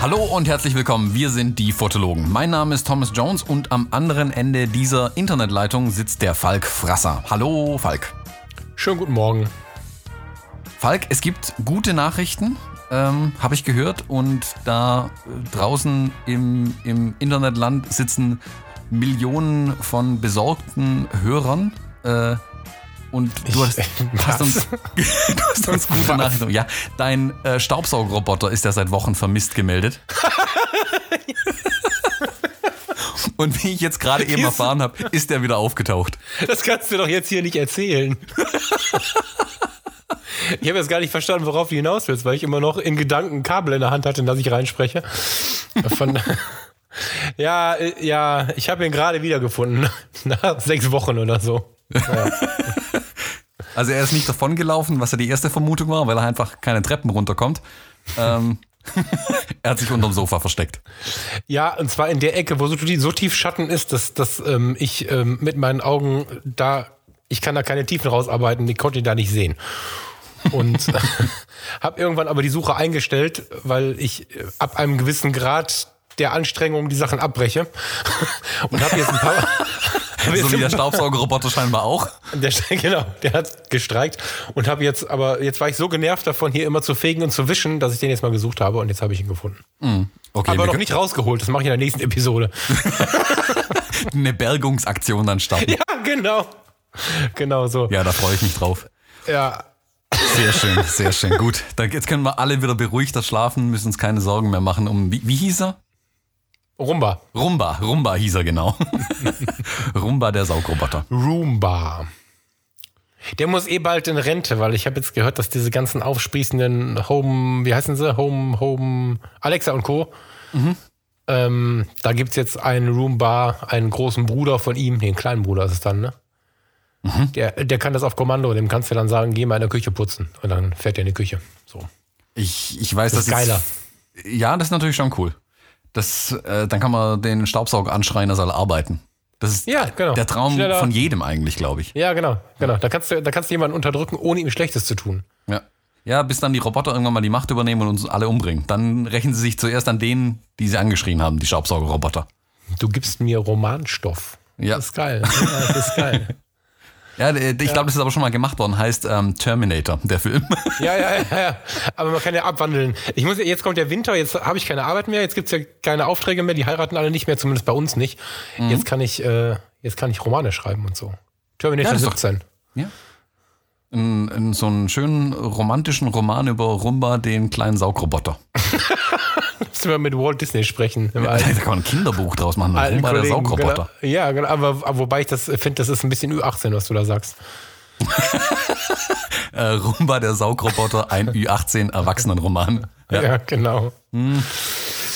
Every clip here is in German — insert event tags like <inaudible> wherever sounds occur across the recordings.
Hallo und herzlich willkommen. Wir sind die Fotologen. Mein Name ist Thomas Jones und am anderen Ende dieser Internetleitung sitzt der Falk Frasser. Hallo Falk. Schönen guten Morgen. Falk, es gibt gute Nachrichten, ähm, habe ich gehört. Und da äh, draußen im, im Internetland sitzen Millionen von besorgten Hörern. Äh, und du hast, <laughs> hast uns, <laughs> du hast uns gute Nachrichten. Ja, dein äh, Staubsaugerroboter ist ja seit Wochen vermisst gemeldet. <laughs> Und wie ich jetzt gerade eben erfahren habe, ist er wieder aufgetaucht. Das kannst du doch jetzt hier nicht erzählen. Ich habe jetzt gar nicht verstanden, worauf du hinaus willst, weil ich immer noch in Gedanken ein Kabel in der Hand hatte, in das ich reinspreche. Von, <laughs> ja, äh, ja, ich habe ihn gerade wiedergefunden. <laughs> Nach sechs Wochen oder so. Ja. <laughs> Also er ist nicht davon gelaufen, was ja die erste Vermutung war, weil er einfach keine Treppen runterkommt. Ähm, er hat sich unterm Sofa versteckt. Ja, und zwar in der Ecke, wo so, so tief Schatten ist, dass, dass ähm, ich ähm, mit meinen Augen da, ich kann da keine Tiefen rausarbeiten, ich konnte ihn da nicht sehen. Und <laughs> habe irgendwann aber die Suche eingestellt, weil ich äh, ab einem gewissen Grad der Anstrengung die Sachen abbreche. <laughs> Und habe jetzt ein paar. <laughs> so wie der Staubsaugerroboter scheinbar auch. Der, genau, der hat gestreikt und habe jetzt, aber jetzt war ich so genervt davon, hier immer zu fegen und zu wischen, dass ich den jetzt mal gesucht habe und jetzt habe ich ihn gefunden. Mm, okay, aber noch nicht rausgeholt, das mache ich in der nächsten Episode. Eine Bergungsaktion dann starten. Ja, genau. Genau so. Ja, da freue ich mich drauf. Ja. Sehr schön, sehr schön. Gut, dann jetzt können wir alle wieder beruhigter schlafen, müssen uns keine Sorgen mehr machen um, wie, wie hieß er? Rumba. Rumba, Rumba hieß er genau. <laughs> Rumba, der Saugroboter. Roomba. Der muss eh bald in Rente, weil ich habe jetzt gehört, dass diese ganzen aufsprießenden Home, wie heißen sie? Home, Home, Alexa und Co. Mhm. Ähm, da gibt es jetzt einen Roomba, einen großen Bruder von ihm, den kleinen Bruder ist es dann, ne? Mhm. Der, der kann das auf Kommando, dem kannst du dann sagen, geh mal in der Küche putzen. Und dann fährt er in die Küche. So. Ich, ich weiß, das ist geiler. Jetzt, ja, das ist natürlich schon cool. Das, äh, dann kann man den Staubsauger anschreien, er soll arbeiten. Das ist ja, genau. der Traum Schneller. von jedem eigentlich, glaube ich. Ja, genau, genau. Da kannst du, da kannst du jemanden unterdrücken, ohne ihm Schlechtes zu tun. Ja. Ja, bis dann die Roboter irgendwann mal die Macht übernehmen und uns alle umbringen. Dann rächen sie sich zuerst an denen, die sie angeschrien haben, die Staubsaugerroboter. Du gibst mir Romanstoff. Ja. Das ist geil. Ja, das ist geil. <laughs> Ja, ich glaube, das ist aber schon mal gemacht worden. Heißt ähm, Terminator, der Film. Ja, ja, <laughs> ja, ja. Aber man kann ja abwandeln. Ich muss, jetzt kommt der Winter, jetzt habe ich keine Arbeit mehr, jetzt gibt's ja keine Aufträge mehr, die heiraten alle nicht mehr, zumindest bei uns nicht. Mhm. Jetzt kann ich, äh, jetzt kann ich Romane schreiben und so. Terminator ja, 17. Doch, ja. In, in, so einen schönen romantischen Roman über Rumba, den kleinen Saugroboter. <laughs> Müssen wir mit Walt Disney sprechen. Ja, da kann man ein Kinderbuch draus machen. Rumba, Kollegen, der Saugroboter. Genau, ja, genau, aber, aber wobei ich das finde, das ist ein bisschen Ü18, was du da sagst. <laughs> äh, Rumba, der Saugroboter, ein Ü18 Erwachsenenroman. Ja, ja genau. Hm.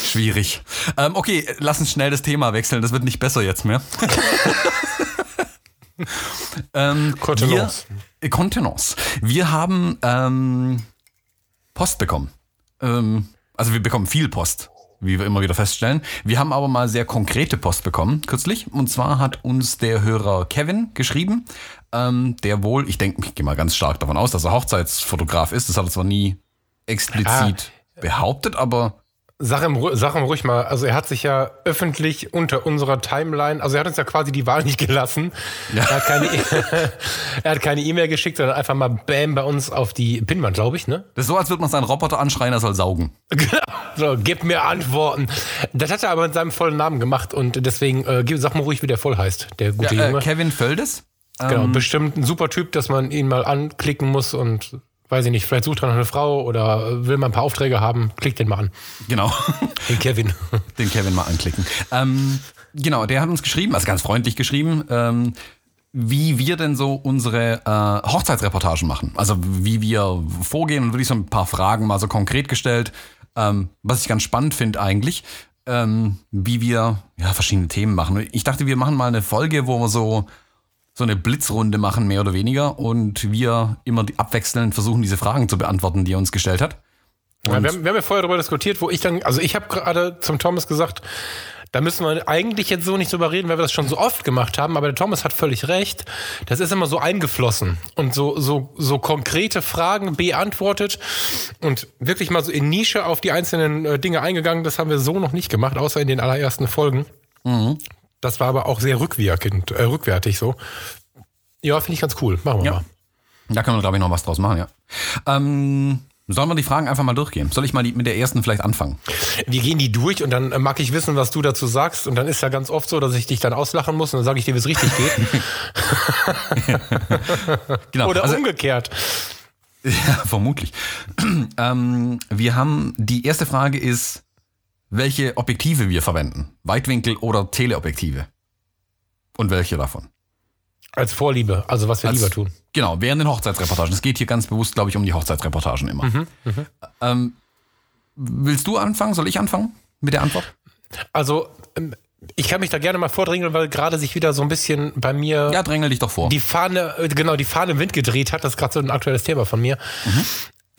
Schwierig. Ähm, okay, lass uns schnell das Thema wechseln. Das wird nicht besser jetzt mehr. <laughs> ähm. Wir, Kontenance. Wir haben ähm, Post bekommen. Ähm, also wir bekommen viel Post, wie wir immer wieder feststellen. Wir haben aber mal sehr konkrete Post bekommen, kürzlich. Und zwar hat uns der Hörer Kevin geschrieben, ähm, der wohl, ich denke, ich gehe mal ganz stark davon aus, dass er Hochzeitsfotograf ist. Das hat er zwar nie explizit ah. behauptet, aber Sag ihm, sag ihm ruhig mal, also er hat sich ja öffentlich unter unserer Timeline, also er hat uns ja quasi die Wahl nicht gelassen. Ja. Er hat keine <laughs> keine E-Mail geschickt, sondern einfach mal Bam bei uns auf die Pinwand, glaube ich, ne? Das ist so, als würde man seinen Roboter anschreien, er soll saugen. <laughs> Genau. so, gib mir Antworten. Das hat er aber in seinem vollen Namen gemacht und deswegen, äh, sag mal ruhig, wie der voll heißt, der gute ja, äh, Junge. Kevin Völdes? Genau, ähm, bestimmt ein super Typ, dass man ihn mal anklicken muss und weiß ich nicht, vielleicht sucht er noch eine Frau oder will mal ein paar Aufträge haben, klickt den mal an. Genau. Den Kevin. <laughs> Den Kevin mal anklicken. Ähm, genau, der hat uns geschrieben, also ganz freundlich geschrieben, ähm, wie wir denn so unsere äh, Hochzeitsreportagen machen. Also wie wir vorgehen und wirklich so ein paar Fragen mal so konkret gestellt, ähm, was ich ganz spannend finde eigentlich, ähm, wie wir ja, verschiedene Themen machen. Ich dachte, wir machen mal eine Folge, wo wir so so eine Blitzrunde machen, mehr oder weniger, und wir immer abwechselnd versuchen, diese Fragen zu beantworten, die er uns gestellt hat. Ja, wir, haben, wir haben ja vorher darüber diskutiert, wo ich dann, also ich habe gerade zum Thomas gesagt, da müssen wir eigentlich jetzt so nicht drüber reden, weil wir das schon so oft gemacht haben, aber der Thomas hat völlig recht. Das ist immer so eingeflossen und so, so, so konkrete Fragen beantwortet und wirklich mal so in Nische auf die einzelnen äh, Dinge eingegangen. Das haben wir so noch nicht gemacht, außer in den allerersten Folgen. Das war aber auch sehr rückwirkend, äh, rückwärtig so. Ja, finde ich ganz cool. Machen wir Ja. mal. Da können wir, glaube ich, noch was draus machen, ja. Ähm, sollen wir die Fragen einfach mal durchgehen? Soll ich mal die, mit der ersten vielleicht anfangen? Wir gehen die durch und dann äh, mag ich wissen, was du dazu sagst. Und dann ist ja ganz oft so, dass ich dich dann auslachen muss und dann sage ich dir, wie es richtig geht. <laughs> Genau. Oder also, umgekehrt. <laughs> ja, vermutlich. <clears throat> ähm, wir haben, die erste Frage ist, welche Objektive wir verwenden. Weitwinkel oder Teleobjektive? Und welche davon? Als Vorliebe, also was wir Als- lieber tun. Genau, während den Hochzeitsreportagen. Es geht hier ganz bewusst, glaube ich, um die Hochzeitsreportagen immer. Ähm, willst du anfangen? Soll ich anfangen mit der Antwort? Also, ähm, ich kann mich da gerne mal vordrängeln, weil gerade sich wieder so ein bisschen bei mir Ja, drängel dich doch vor. die Fahne, äh, genau, die Fahne im Wind gedreht hat. Das ist gerade so ein aktuelles Thema von mir.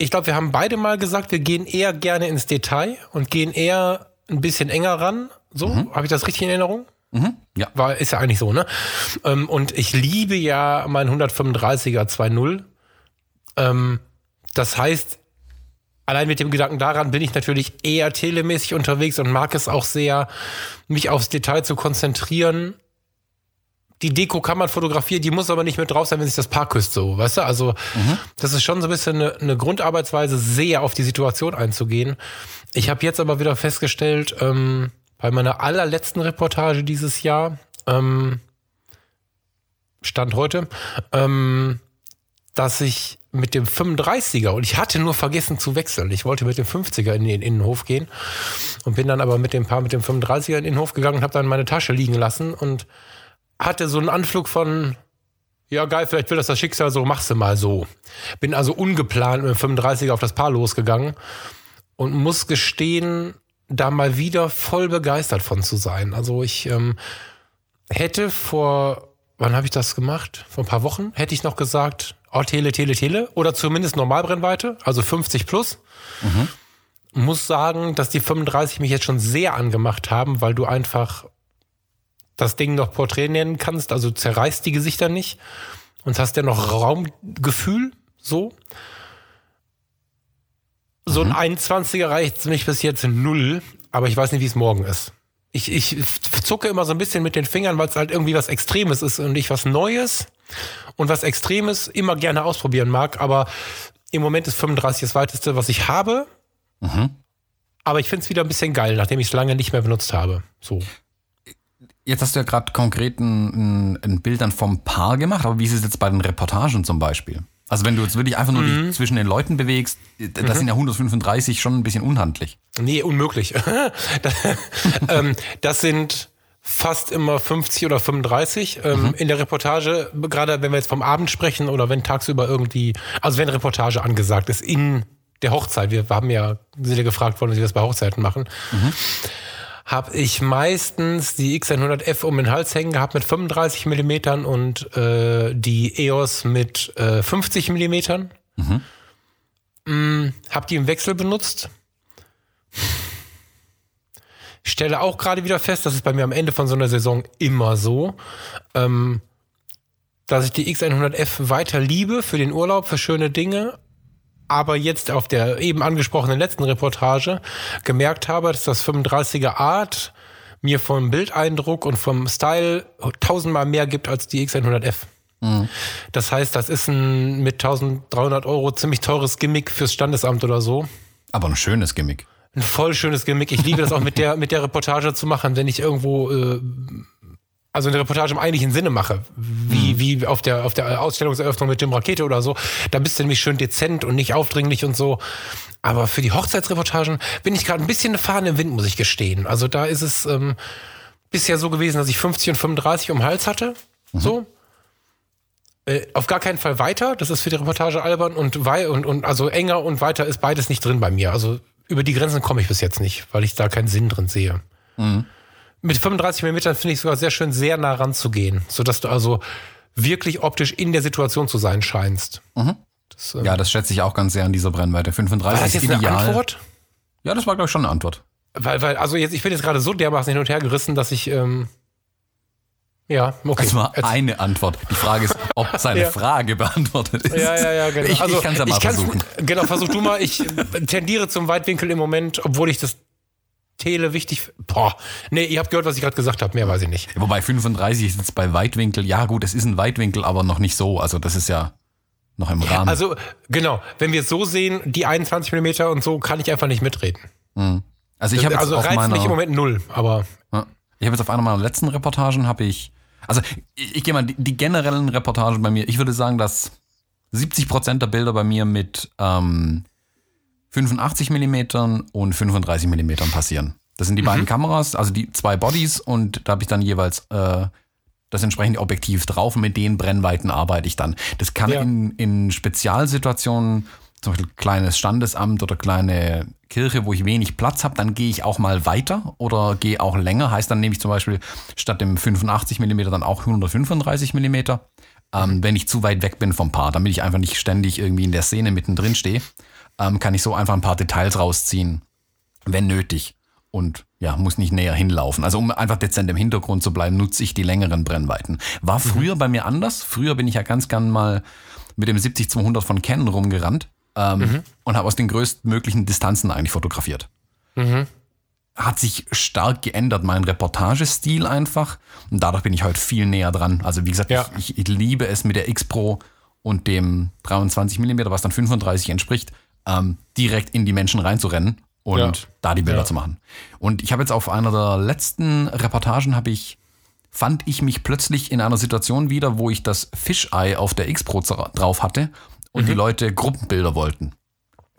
Ich glaube, wir haben beide mal gesagt, wir gehen eher gerne ins Detail und gehen eher ein bisschen enger ran. So, habe ich das richtig in Erinnerung? mhm. Ja. War, ist ja eigentlich so, ne? Ähm, und ich liebe ja mein 135er 2.0. Ähm, das heißt, allein mit dem Gedanken daran bin ich natürlich eher telemäßig unterwegs und mag es auch sehr, mich aufs Detail zu konzentrieren. Die Deko kann man fotografieren, die muss aber nicht mit drauf sein, wenn sich das Paar küsst, so, weißt du? Also, das ist schon so ein bisschen eine, eine Grundarbeitsweise, sehr auf die Situation einzugehen. Ich habe jetzt aber wieder festgestellt, ähm, bei meiner allerletzten Reportage dieses Jahr, ähm, Stand heute, ähm, dass ich mit dem 35er und ich hatte nur vergessen zu wechseln. Ich wollte mit dem 50er in den Innenhof gehen und bin dann aber mit dem Paar mit dem 35er in den Innenhof gegangen und habe dann meine Tasche liegen lassen und hatte so einen Anflug von ja geil, vielleicht will das das Schicksal so, machst du mal so. Bin also ungeplant mit dem 35er auf das Paar losgegangen und muss gestehen, da mal wieder voll begeistert von zu sein. Also ich ähm, hätte vor, wann habe ich das gemacht? Vor ein paar Wochen hätte ich noch gesagt, oh, Tele, Tele, Tele oder zumindest Normalbrennweite, also 50 plus. Muss sagen, dass die 35 mich jetzt schon sehr angemacht haben, weil du einfach das Ding noch Porträt nennen kannst, also zerreißt die Gesichter nicht und hast ja noch Raumgefühl, so. So ein 21er reicht mich bis jetzt null, aber ich weiß nicht, wie es morgen ist. Ich, ich zucke immer so ein bisschen mit den Fingern, weil es halt irgendwie was Extremes ist und ich was Neues und was Extremes immer gerne ausprobieren mag, aber im Moment ist 35 das weiteste, was ich habe. Aber ich finde es wieder ein bisschen geil, nachdem ich es lange nicht mehr benutzt habe. So. Jetzt hast du ja gerade konkret ein, ein, ein Bild dann vom Paar gemacht, aber wie ist es jetzt bei den Reportagen zum Beispiel? Also wenn du jetzt wirklich einfach nur dich zwischen den Leuten bewegst, das sind ja 135 schon ein bisschen unhandlich. Nee, unmöglich. <laughs> das, ähm, das sind fast immer 50 oder 35. Ähm, In der Reportage, gerade wenn wir jetzt vom Abend sprechen oder wenn tagsüber irgendwie, also wenn Reportage angesagt ist in der Hochzeit, wir haben ja, sind ja gefragt worden, wie wir das bei Hochzeiten machen, habe ich meistens die X100F um den Hals hängen gehabt mit 35 Millimetern und äh, die EOS mit äh, 50 Millimetern. Mm, hab die im Wechsel benutzt. Stelle auch gerade wieder fest, das ist bei mir am Ende von so einer Saison immer so, ähm, dass ich die X100F weiter liebe für den Urlaub, für schöne Dinge, aber jetzt auf der eben angesprochenen letzten Reportage gemerkt habe, dass das 35er Art mir vom Bildeindruck und vom Style tausendmal mehr gibt als die X100F. Das heißt, das ist ein mit 1300 Euro ziemlich teures Gimmick fürs Standesamt oder so. Aber ein schönes Gimmick. Ein voll schönes Gimmick. Ich liebe das auch mit der, mit der Reportage zu machen, wenn ich irgendwo, äh, also eine Reportage im eigentlichen Sinne mache, wie, wie auf der, auf der Ausstellungseröffnung mit dem Rakete oder so. Da bist du nämlich schön dezent und nicht aufdringlich und so. Aber für die Hochzeitsreportagen bin ich gerade ein bisschen eine Fahne im Wind, muss ich gestehen. Also da ist es ähm, bisher so gewesen, dass ich 50 und 35 um Hals hatte. So. Äh, auf gar keinen Fall weiter. Das ist für die Reportage albern und, wei und, und also enger und weiter ist beides nicht drin bei mir. Also über die Grenzen komme ich bis jetzt nicht, weil ich da keinen Sinn drin sehe. Mit 35 mm finde ich sogar sehr schön, sehr nah ranzugehen, sodass du also wirklich optisch in der Situation zu sein scheinst. Das, ähm, Ja, das schätze ich auch ganz sehr an dieser Brennweite. 35 war das ist jetzt eine ideal. Antwort? Ja, das war, glaube ich, schon eine Antwort. Weil, weil, also jetzt, ich bin jetzt gerade so dermaßen hin und her gerissen, dass ich, ähm, ja, okay. Das war eine Antwort. Die Frage ist, ob <laughs> seine Ja. Frage beantwortet ist. Ja, ja, ja, genau. Ich, ich kann es ja mal versuchen. Genau, versuch du mal. Ich tendiere zum Weitwinkel im Moment, obwohl ich das Tele wichtig. Boah, nee, ihr habt gehört, was ich gerade gesagt habe. Mehr weiß ich nicht. Wobei 35 ist jetzt bei Weitwinkel, ja gut, es ist ein Weitwinkel, aber noch nicht so. Also das ist ja noch im Rahmen. Also, genau, wenn wir es so sehen, die 21 Millimeter und so, kann ich einfach nicht mitreden. also ich habe jetzt Also auf reizt meiner, mich im Moment null, aber Ja. Ich habe jetzt auf einer meiner letzten Reportagen habe ich, also ich, ich gehe mal die, die generellen Reportagen bei mir. Ich würde sagen, dass 70 Prozent der Bilder bei mir mit ähm, 85 Millimetern und 35 Millimetern passieren. Das sind die beiden Kameras, also die zwei Bodies und da habe ich dann jeweils äh, das entsprechende Objektiv drauf und mit den Brennweiten arbeite ich dann. Das kann Ja. in, in Spezialsituationen, zum Beispiel kleines Standesamt oder kleine Kirche, wo ich wenig Platz habe, dann gehe ich auch mal weiter oder gehe auch länger. Heißt, dann nehme ich zum Beispiel statt dem 85 mm dann auch 135 mm. Ähm, wenn ich zu weit weg bin vom Paar, damit ich einfach nicht ständig irgendwie in der Szene mittendrin stehe, ähm, kann ich so einfach ein paar Details rausziehen, wenn nötig. Und ja, muss nicht näher hinlaufen. Also um einfach dezent im Hintergrund zu bleiben, nutze ich die längeren Brennweiten. War früher bei mir anders. Früher bin ich ja ganz gern mal mit dem 70-200 von Canon rumgerannt ähm, und habe aus den größtmöglichen Distanzen eigentlich fotografiert. Hat sich stark geändert, mein Reportagestil einfach. Und dadurch bin ich heute viel näher dran. Also wie gesagt, Ja. ich, ich liebe es mit der X Pro und dem 23 mm, was dann 35 entspricht, ähm, direkt in die Menschen reinzurennen und Ja. da die Bilder Ja. zu machen. Und ich habe jetzt auf einer der letzten Reportagen habe ich fand ich mich plötzlich in einer Situation wieder, wo ich das Fisheye auf der X Pro zera- drauf hatte und Mhm. die Leute Gruppenbilder wollten.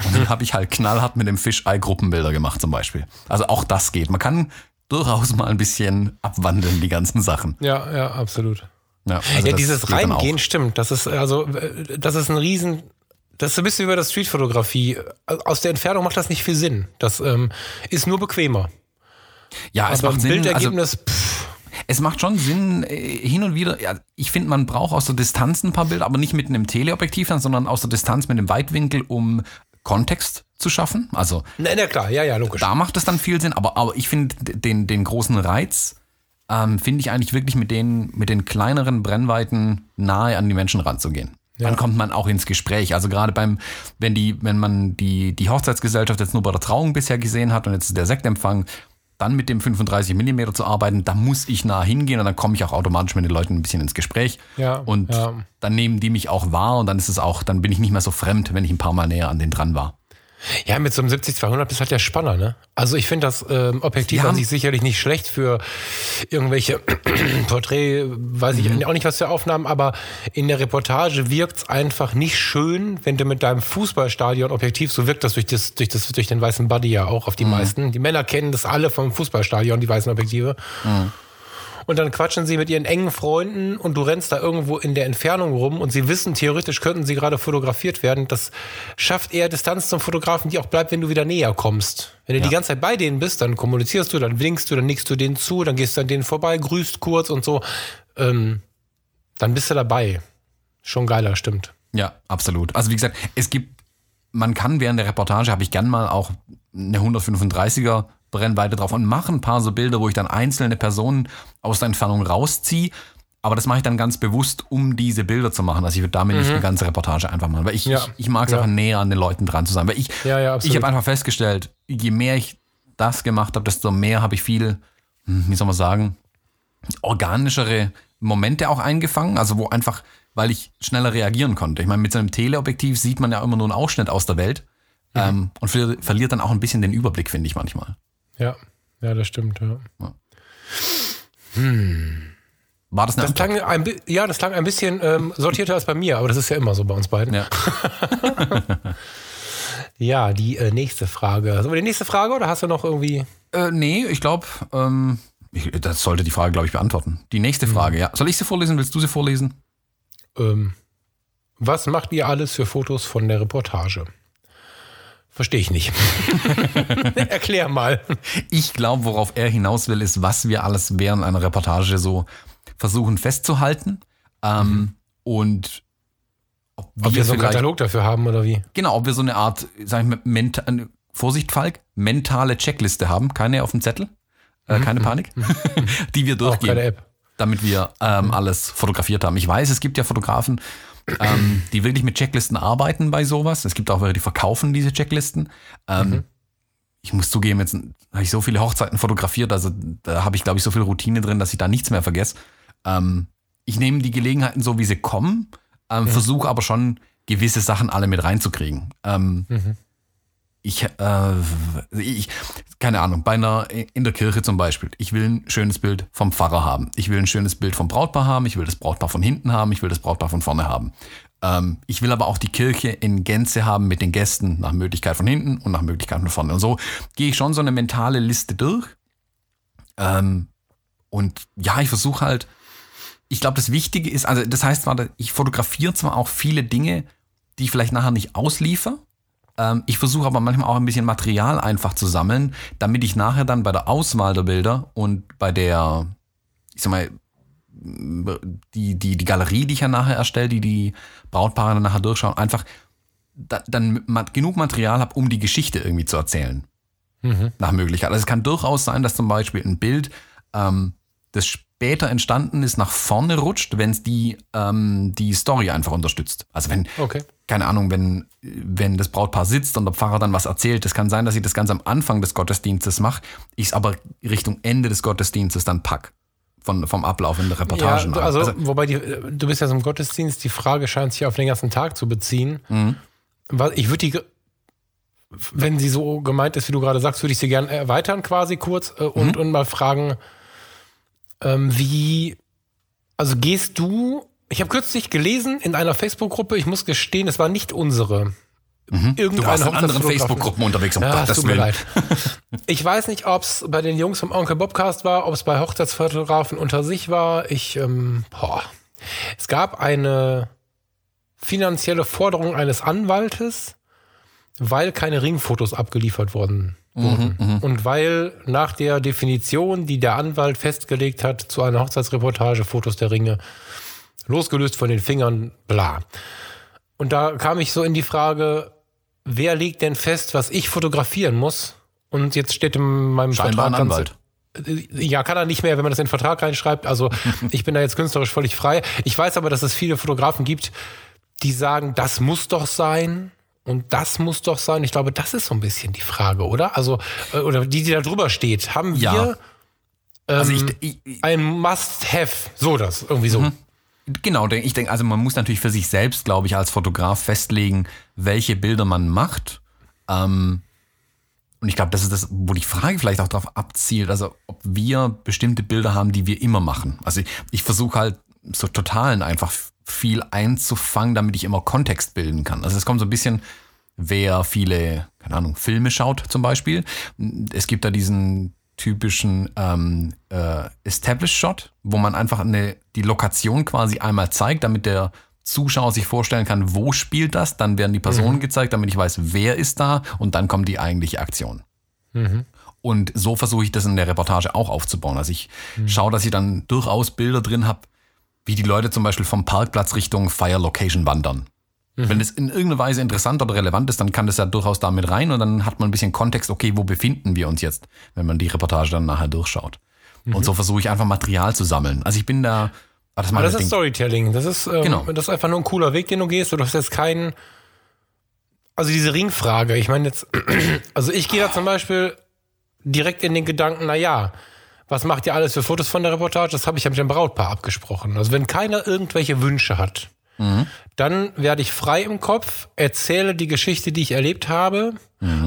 Und dann habe ich halt knallhart mit dem Fisheye Gruppenbilder gemacht zum Beispiel. Also auch das geht. Man kann durchaus mal ein bisschen abwandeln, die ganzen Sachen. ja, ja, absolut. Ja, also ja, dieses. Reingehen stimmt. Das ist also, äh, das ist ein Riesen. Das ist ein bisschen über das Streetfotografie. Aus der Entfernung macht das nicht viel Sinn. Das ähm, ist nur bequemer. Ja, es Aber macht Sinn. Also, Bildergebnis, pff, es macht schon Sinn, äh, hin und wieder, ja, ich finde, man braucht aus der Distanz ein paar Bilder, aber nicht mit einem Teleobjektiv, sondern aus der Distanz mit einem Weitwinkel, um Kontext zu schaffen. Also na, na klar, ja, ja, logisch. da macht es dann viel Sinn, aber, aber ich finde den, den großen Reiz, ähm, finde ich eigentlich wirklich mit den, mit den kleineren Brennweiten nahe an die Menschen ranzugehen. Dann kommt man auch ins Gespräch. Also gerade beim, wenn die, wenn man die, die Hochzeitsgesellschaft jetzt nur bei der Trauung bisher gesehen hat und jetzt der Sektempfang, dann mit dem 35 mm zu arbeiten, da muss ich nah hingehen und dann komme ich auch automatisch mit den Leuten ein bisschen ins Gespräch. Ja, und ja. dann nehmen die mich auch wahr und dann ist es auch, dann bin ich nicht mehr so fremd, wenn ich ein paar Mal näher an den dran war. Ja, mit so einem 70-200 ist halt der Spanner, ne? Also ich finde das ähm, Objektiv Ja. an sich sicherlich nicht schlecht für irgendwelche <clears throat> Porträt, weiß ich Mhm. auch nicht was für Aufnahmen, aber in der Reportage wirkt's einfach nicht schön, wenn du mit deinem Fußballstadion Objektiv, so wirkt das durch, das, durch, das, durch den weißen Buddy ja auch auf die Mhm. meisten. Die Männer kennen das alle vom Fußballstadion, die weißen Objektive. Mhm. Und dann quatschen sie mit ihren engen Freunden und du rennst da irgendwo in der Entfernung rum und sie wissen, theoretisch könnten sie gerade fotografiert werden. Das schafft eher Distanz zum Fotografen, die auch bleibt, wenn du wieder näher kommst. Wenn du die ganze Zeit bei denen bist, dann kommunizierst du, dann winkst du, dann nickst du denen zu, dann gehst du an denen vorbei, grüßt kurz und so. Ähm, dann bist du dabei. Schon geiler, stimmt. Ja, absolut. Also wie gesagt, es gibt, man kann während der Reportage, habe ich gern mal auch eine 135er Brennweite drauf und mache ein paar so Bilder, wo ich dann einzelne Personen aus der Entfernung rausziehe. Aber das mache ich dann ganz bewusst, um diese Bilder zu machen. Also ich würde damit nicht eine ganze Reportage einfach machen. Weil ich, Ja. ich, ich mag es Ja. einfach näher an den Leuten dran zu sein. Weil ich, Ja, ich habe einfach festgestellt, je mehr ich das gemacht habe, desto mehr habe ich viel, hm, wie soll man sagen, organischere Momente auch eingefangen, also wo einfach, weil ich schneller reagieren konnte. Ich meine, mit so einem Teleobjektiv sieht man ja immer nur einen Ausschnitt aus der Welt Mhm. ähm, und ver verliert dann auch ein bisschen den Überblick, finde ich manchmal. Ja, ja, das stimmt. Ja. War das eine Das Antwort? klang ein, ja, das klang ein bisschen ähm, sortierter als bei mir, aber das ist ja immer so bei uns beiden. Ja. <laughs> Ja, die äh, nächste Frage. Sollen wir die nächste Frage oder hast du noch irgendwie. Äh, nee, ich glaube, ähm, das sollte die Frage, glaube ich, beantworten. Die nächste Mhm. Frage, ja. Soll ich sie vorlesen? Willst du sie vorlesen? Ähm, was macht ihr alles für Fotos von der Reportage? Verstehe ich nicht. <laughs> Erklär mal. Ich glaube, worauf er hinaus will, ist, was wir alles während einer Reportage so versuchen festzuhalten. Ähm, Und ob Ob wir so einen Katalog dafür haben oder wie? Genau, ob wir so eine Art, sag ich mal, menta äh, Vorsicht, Falk, mentale Checkliste haben, keine auf dem Zettel, äh, keine Panik, <laughs> die wir Mhm. Auch keine durchgehen, App. damit wir ähm, alles fotografiert haben. Ich weiß, es gibt ja Fotografen, ähm, die wirklich mit Checklisten arbeiten bei sowas. Es gibt auch welche, die verkaufen diese Checklisten. Ähm, Mhm. Ich muss zugeben, jetzt habe ich so viele Hochzeiten fotografiert, also da habe ich, glaube ich, so viel Routine drin, dass ich da nichts mehr vergesse. Ähm, ich nehme die Gelegenheiten so, wie sie kommen, ähm, versuche aber schon gewisse Sachen alle mit reinzukriegen. Ähm, ich, äh, ich, keine Ahnung, bei einer, in der Kirche zum Beispiel, ich will ein schönes Bild vom Pfarrer haben. Ich will ein schönes Bild vom Brautpaar haben. Ich will das Brautpaar von hinten haben. Ich will das Brautpaar von vorne haben. Ähm, ich will aber auch die Kirche in Gänze haben mit den Gästen, nach Möglichkeit von hinten und nach Möglichkeit von vorne. Und so gehe ich schon so eine mentale Liste durch. Ähm, und ja, ich versuche halt, ich glaube, das Wichtige ist, also das heißt, ich fotografiere zwar auch viele Dinge, die ich vielleicht nachher nicht ausliefer. Ähm, ich versuche aber manchmal auch ein bisschen Material einfach zu sammeln, damit ich nachher dann bei der Auswahl der Bilder und bei der, ich sag mal, die, die, die Galerie, die ich ja nachher erstelle, die die Brautpaare dann nachher durchschauen, einfach da, dann genug Material habe, um die Geschichte irgendwie zu erzählen. Nach Möglichkeit. Also es kann durchaus sein, dass zum Beispiel ein Bild, ähm, das später entstanden ist, nach vorne rutscht, wenn es die, ähm, die Story einfach unterstützt. Also wenn, Okay. keine Ahnung, wenn, wenn das Brautpaar sitzt und der Pfarrer dann was erzählt, das kann sein, dass ich das ganz am Anfang des Gottesdienstes mache, ich es aber Richtung Ende des Gottesdienstes dann pack. Von, vom Ablauf in der Ja, Reportage. du- also, wobei die, du bist ja so im Gottesdienst, die Frage scheint sich auf den ganzen Tag zu beziehen. Mhm. Ich würde die, wenn sie so gemeint ist, wie du gerade sagst, würde ich sie gerne erweitern quasi kurz äh, und, Mhm. und mal fragen, ähm, wie, also gehst du, ich habe kürzlich gelesen in einer Facebook-Gruppe, ich muss gestehen, es war nicht unsere. Mhm. du warst in anderen. Facebook-Gruppen unterwegs, um Ja, es Gottes tut mir leid. Ich weiß nicht, ob es bei den Jungs vom Onkel Bobcast war, ob es bei Hochzeitsfotografen unter sich war. Ich, ähm, boah. Es gab eine finanzielle Forderung eines Anwaltes, weil keine Ringfotos abgeliefert worden wurden. Und weil nach der Definition, die der Anwalt festgelegt hat, zu einer Hochzeitsreportage Fotos der Ringe, losgelöst von den Fingern, bla. Und da kam ich so in die Frage, wer legt denn fest, was ich fotografieren muss? Und jetzt steht in meinem Scheinbar ein Vertrag ganz- Anwalt. ja, kann er nicht mehr, wenn man das in den Vertrag reinschreibt. Also <laughs> ich bin da jetzt künstlerisch völlig frei. Ich weiß aber, dass es viele Fotografen gibt, die sagen, das muss doch sein und das muss doch sein. Ich glaube, das ist so ein bisschen die Frage, oder? Also, äh, oder die, die da drüber steht. Haben Ja. wir Also ähm, ich, ich, ein Must-Have? So das, irgendwie so. Genau, denk- ich denke, also man muss natürlich für sich selbst, glaube ich, als Fotograf festlegen, welche Bilder man macht. Ähm, und ich glaube, das ist das, wo die Frage vielleicht auch darauf abzielt, also ob wir bestimmte Bilder haben, die wir immer machen. Also ich, ich versuche halt so totalen einfach viel einzufangen, damit ich immer Kontext bilden kann. Also es kommt so ein bisschen, wer viele, keine Ahnung, Filme schaut zum Beispiel. Es gibt da diesen typischen ähm, äh, Established Shot, wo man einfach eine, die Lokation quasi einmal zeigt, damit der Zuschauer sich vorstellen kann, wo spielt das, dann werden die Personen gezeigt, damit ich weiß, wer ist da und dann kommt die eigentliche Aktion. Und so versuche ich das in der Reportage auch aufzubauen. Also ich schaue, dass ich dann durchaus Bilder drin habe, wie die Leute zum Beispiel vom Parkplatz Richtung Fire Location wandern. Wenn es in irgendeiner Weise interessant oder relevant ist, dann kann das ja durchaus damit rein und dann hat man ein bisschen Kontext, okay, wo befinden wir uns jetzt, wenn man die Reportage dann nachher durchschaut. Und so versuche ich einfach Material zu sammeln. Also ich bin da. Das, Aber das ist Storytelling. Das ist, ähm, Genau. das ist einfach nur ein cooler Weg, den du gehst. Du hast jetzt keinen. Also diese Ringfrage. Ich meine jetzt, <clears throat> also ich gehe da zum Beispiel direkt in den Gedanken, na ja, was macht ihr alles für Fotos von der Reportage? Das habe ich ja mit dem Brautpaar abgesprochen. Also wenn keiner irgendwelche Wünsche hat, dann werde ich frei im Kopf, erzähle die Geschichte, die ich erlebt habe,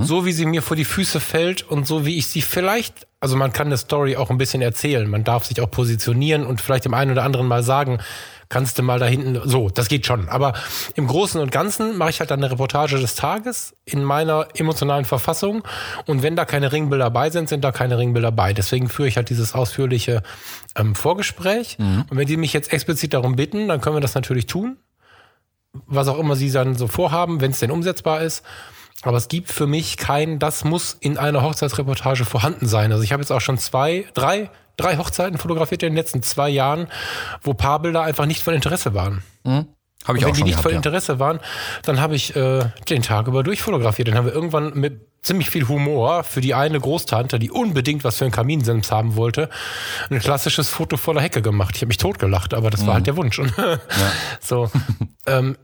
so wie sie mir vor die Füße fällt und so wie ich sie vielleicht, also man kann eine Story auch ein bisschen erzählen, man darf sich auch positionieren und vielleicht dem einen oder anderen mal sagen, kannst du mal da hinten, so, das geht schon. Aber im Großen und Ganzen mache ich halt dann eine Reportage des Tages in meiner emotionalen Verfassung und wenn da keine Ringbilder bei sind, sind da keine Ringbilder bei. Deswegen führe ich halt dieses ausführliche ähm, Vorgespräch und wenn die mich jetzt explizit darum bitten, dann können wir das natürlich tun was auch immer sie dann so vorhaben, wenn es denn umsetzbar ist. Aber es gibt für mich kein, das muss in einer Hochzeitsreportage vorhanden sein. Also ich habe jetzt auch schon zwei, drei, drei Hochzeiten fotografiert in den letzten zwei Jahren, wo Paarbilder einfach nicht von Interesse waren. Hab ich und auch wenn die schon nicht gehabt, ja. Interesse waren, dann habe ich äh, den Tag über durchfotografiert. Dann haben wir irgendwann mit ziemlich viel Humor für die eine Großtante, die unbedingt was für einen Kaminsims haben wollte, ein klassisches Foto vor der Hecke gemacht. Ich habe mich totgelacht, aber das Mhm. war halt der Wunsch. <laughs> So, ähm,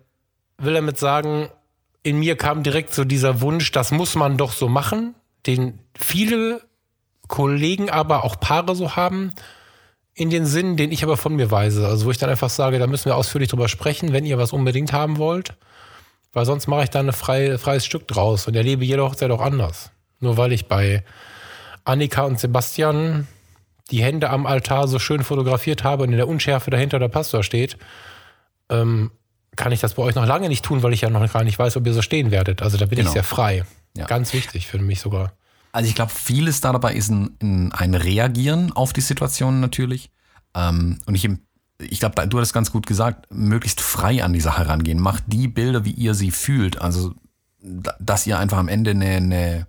will damit sagen, in mir kam direkt so dieser Wunsch, das muss man doch so machen, den viele Kollegen, aber auch Paare so haben, in den Sinn, den ich aber von mir weise. Also wo ich dann einfach sage, da müssen wir ausführlich drüber sprechen, wenn ihr was unbedingt haben wollt. Weil sonst mache ich da ein frei, freies Stück draus und erlebe jede Hochzeit auch anders. Nur weil ich bei Annika und Sebastian die Hände am Altar so schön fotografiert habe und in der Unschärfe dahinter der Pastor steht, ähm, kann ich das bei euch noch lange nicht tun, weil ich ja noch gar nicht weiß, ob ihr so stehen werdet. Also da bin Genau. ich sehr frei. Ja. Ganz wichtig für mich sogar. Also ich glaube, vieles da dabei ist ein, ein, Reagieren auf die Situation natürlich. Ähm, und ich, ich glaube, du hast ganz gut gesagt, möglichst frei an die Sache rangehen. Macht die Bilder, wie ihr sie fühlt. Also, da- dass ihr einfach am Ende eine, eine,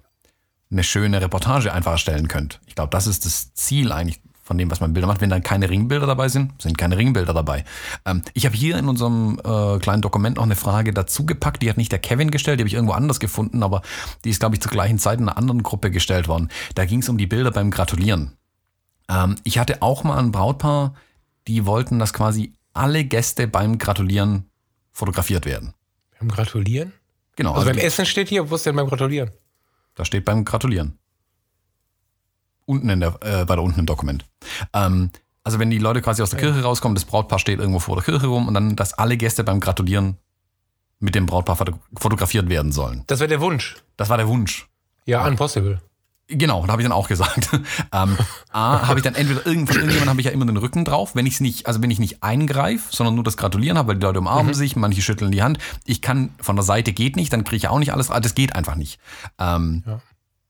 eine schöne Reportage einfach erstellen könnt. Ich glaube, das ist das Ziel eigentlich von dem, was man Bilder macht. Wenn dann keine Ringbilder dabei sind, sind keine Ringbilder dabei. Ähm, ich habe hier in unserem äh, kleinen Dokument noch eine Frage dazu gepackt. Die hat nicht der Kevin gestellt, die habe ich irgendwo anders gefunden, aber die ist, glaube ich, zur gleichen Zeit in einer anderen Gruppe gestellt worden. Da ging es um die Bilder beim Gratulieren. Ähm, ich hatte auch mal ein Brautpaar, die wollten, dass quasi alle Gäste beim Gratulieren fotografiert werden. Beim Gratulieren? Genau, Also, also beim Essen steht hier, wo ist denn beim Gratulieren? Da steht beim Gratulieren. Unten in der, äh, weiter unten im Dokument. Ähm, also wenn die Leute quasi aus der Kirche rauskommen, das Brautpaar steht irgendwo vor der Kirche rum und dann, dass alle Gäste beim Gratulieren mit dem Brautpaar foto fotografiert werden sollen. Das wäre der Wunsch. Das war der Wunsch. Ja, unpossible. Genau, da habe ich dann auch gesagt. <laughs> ähm, A, habe ich dann entweder irgend, von irgendjemandem habe ich ja immer den Rücken drauf, wenn ich es nicht, also wenn ich nicht eingreife, sondern nur das Gratulieren habe, weil die Leute umarmen sich, manche schütteln die Hand. Ich kann von der Seite geht nicht, dann kriege ich auch nicht alles, das geht einfach nicht. Ähm,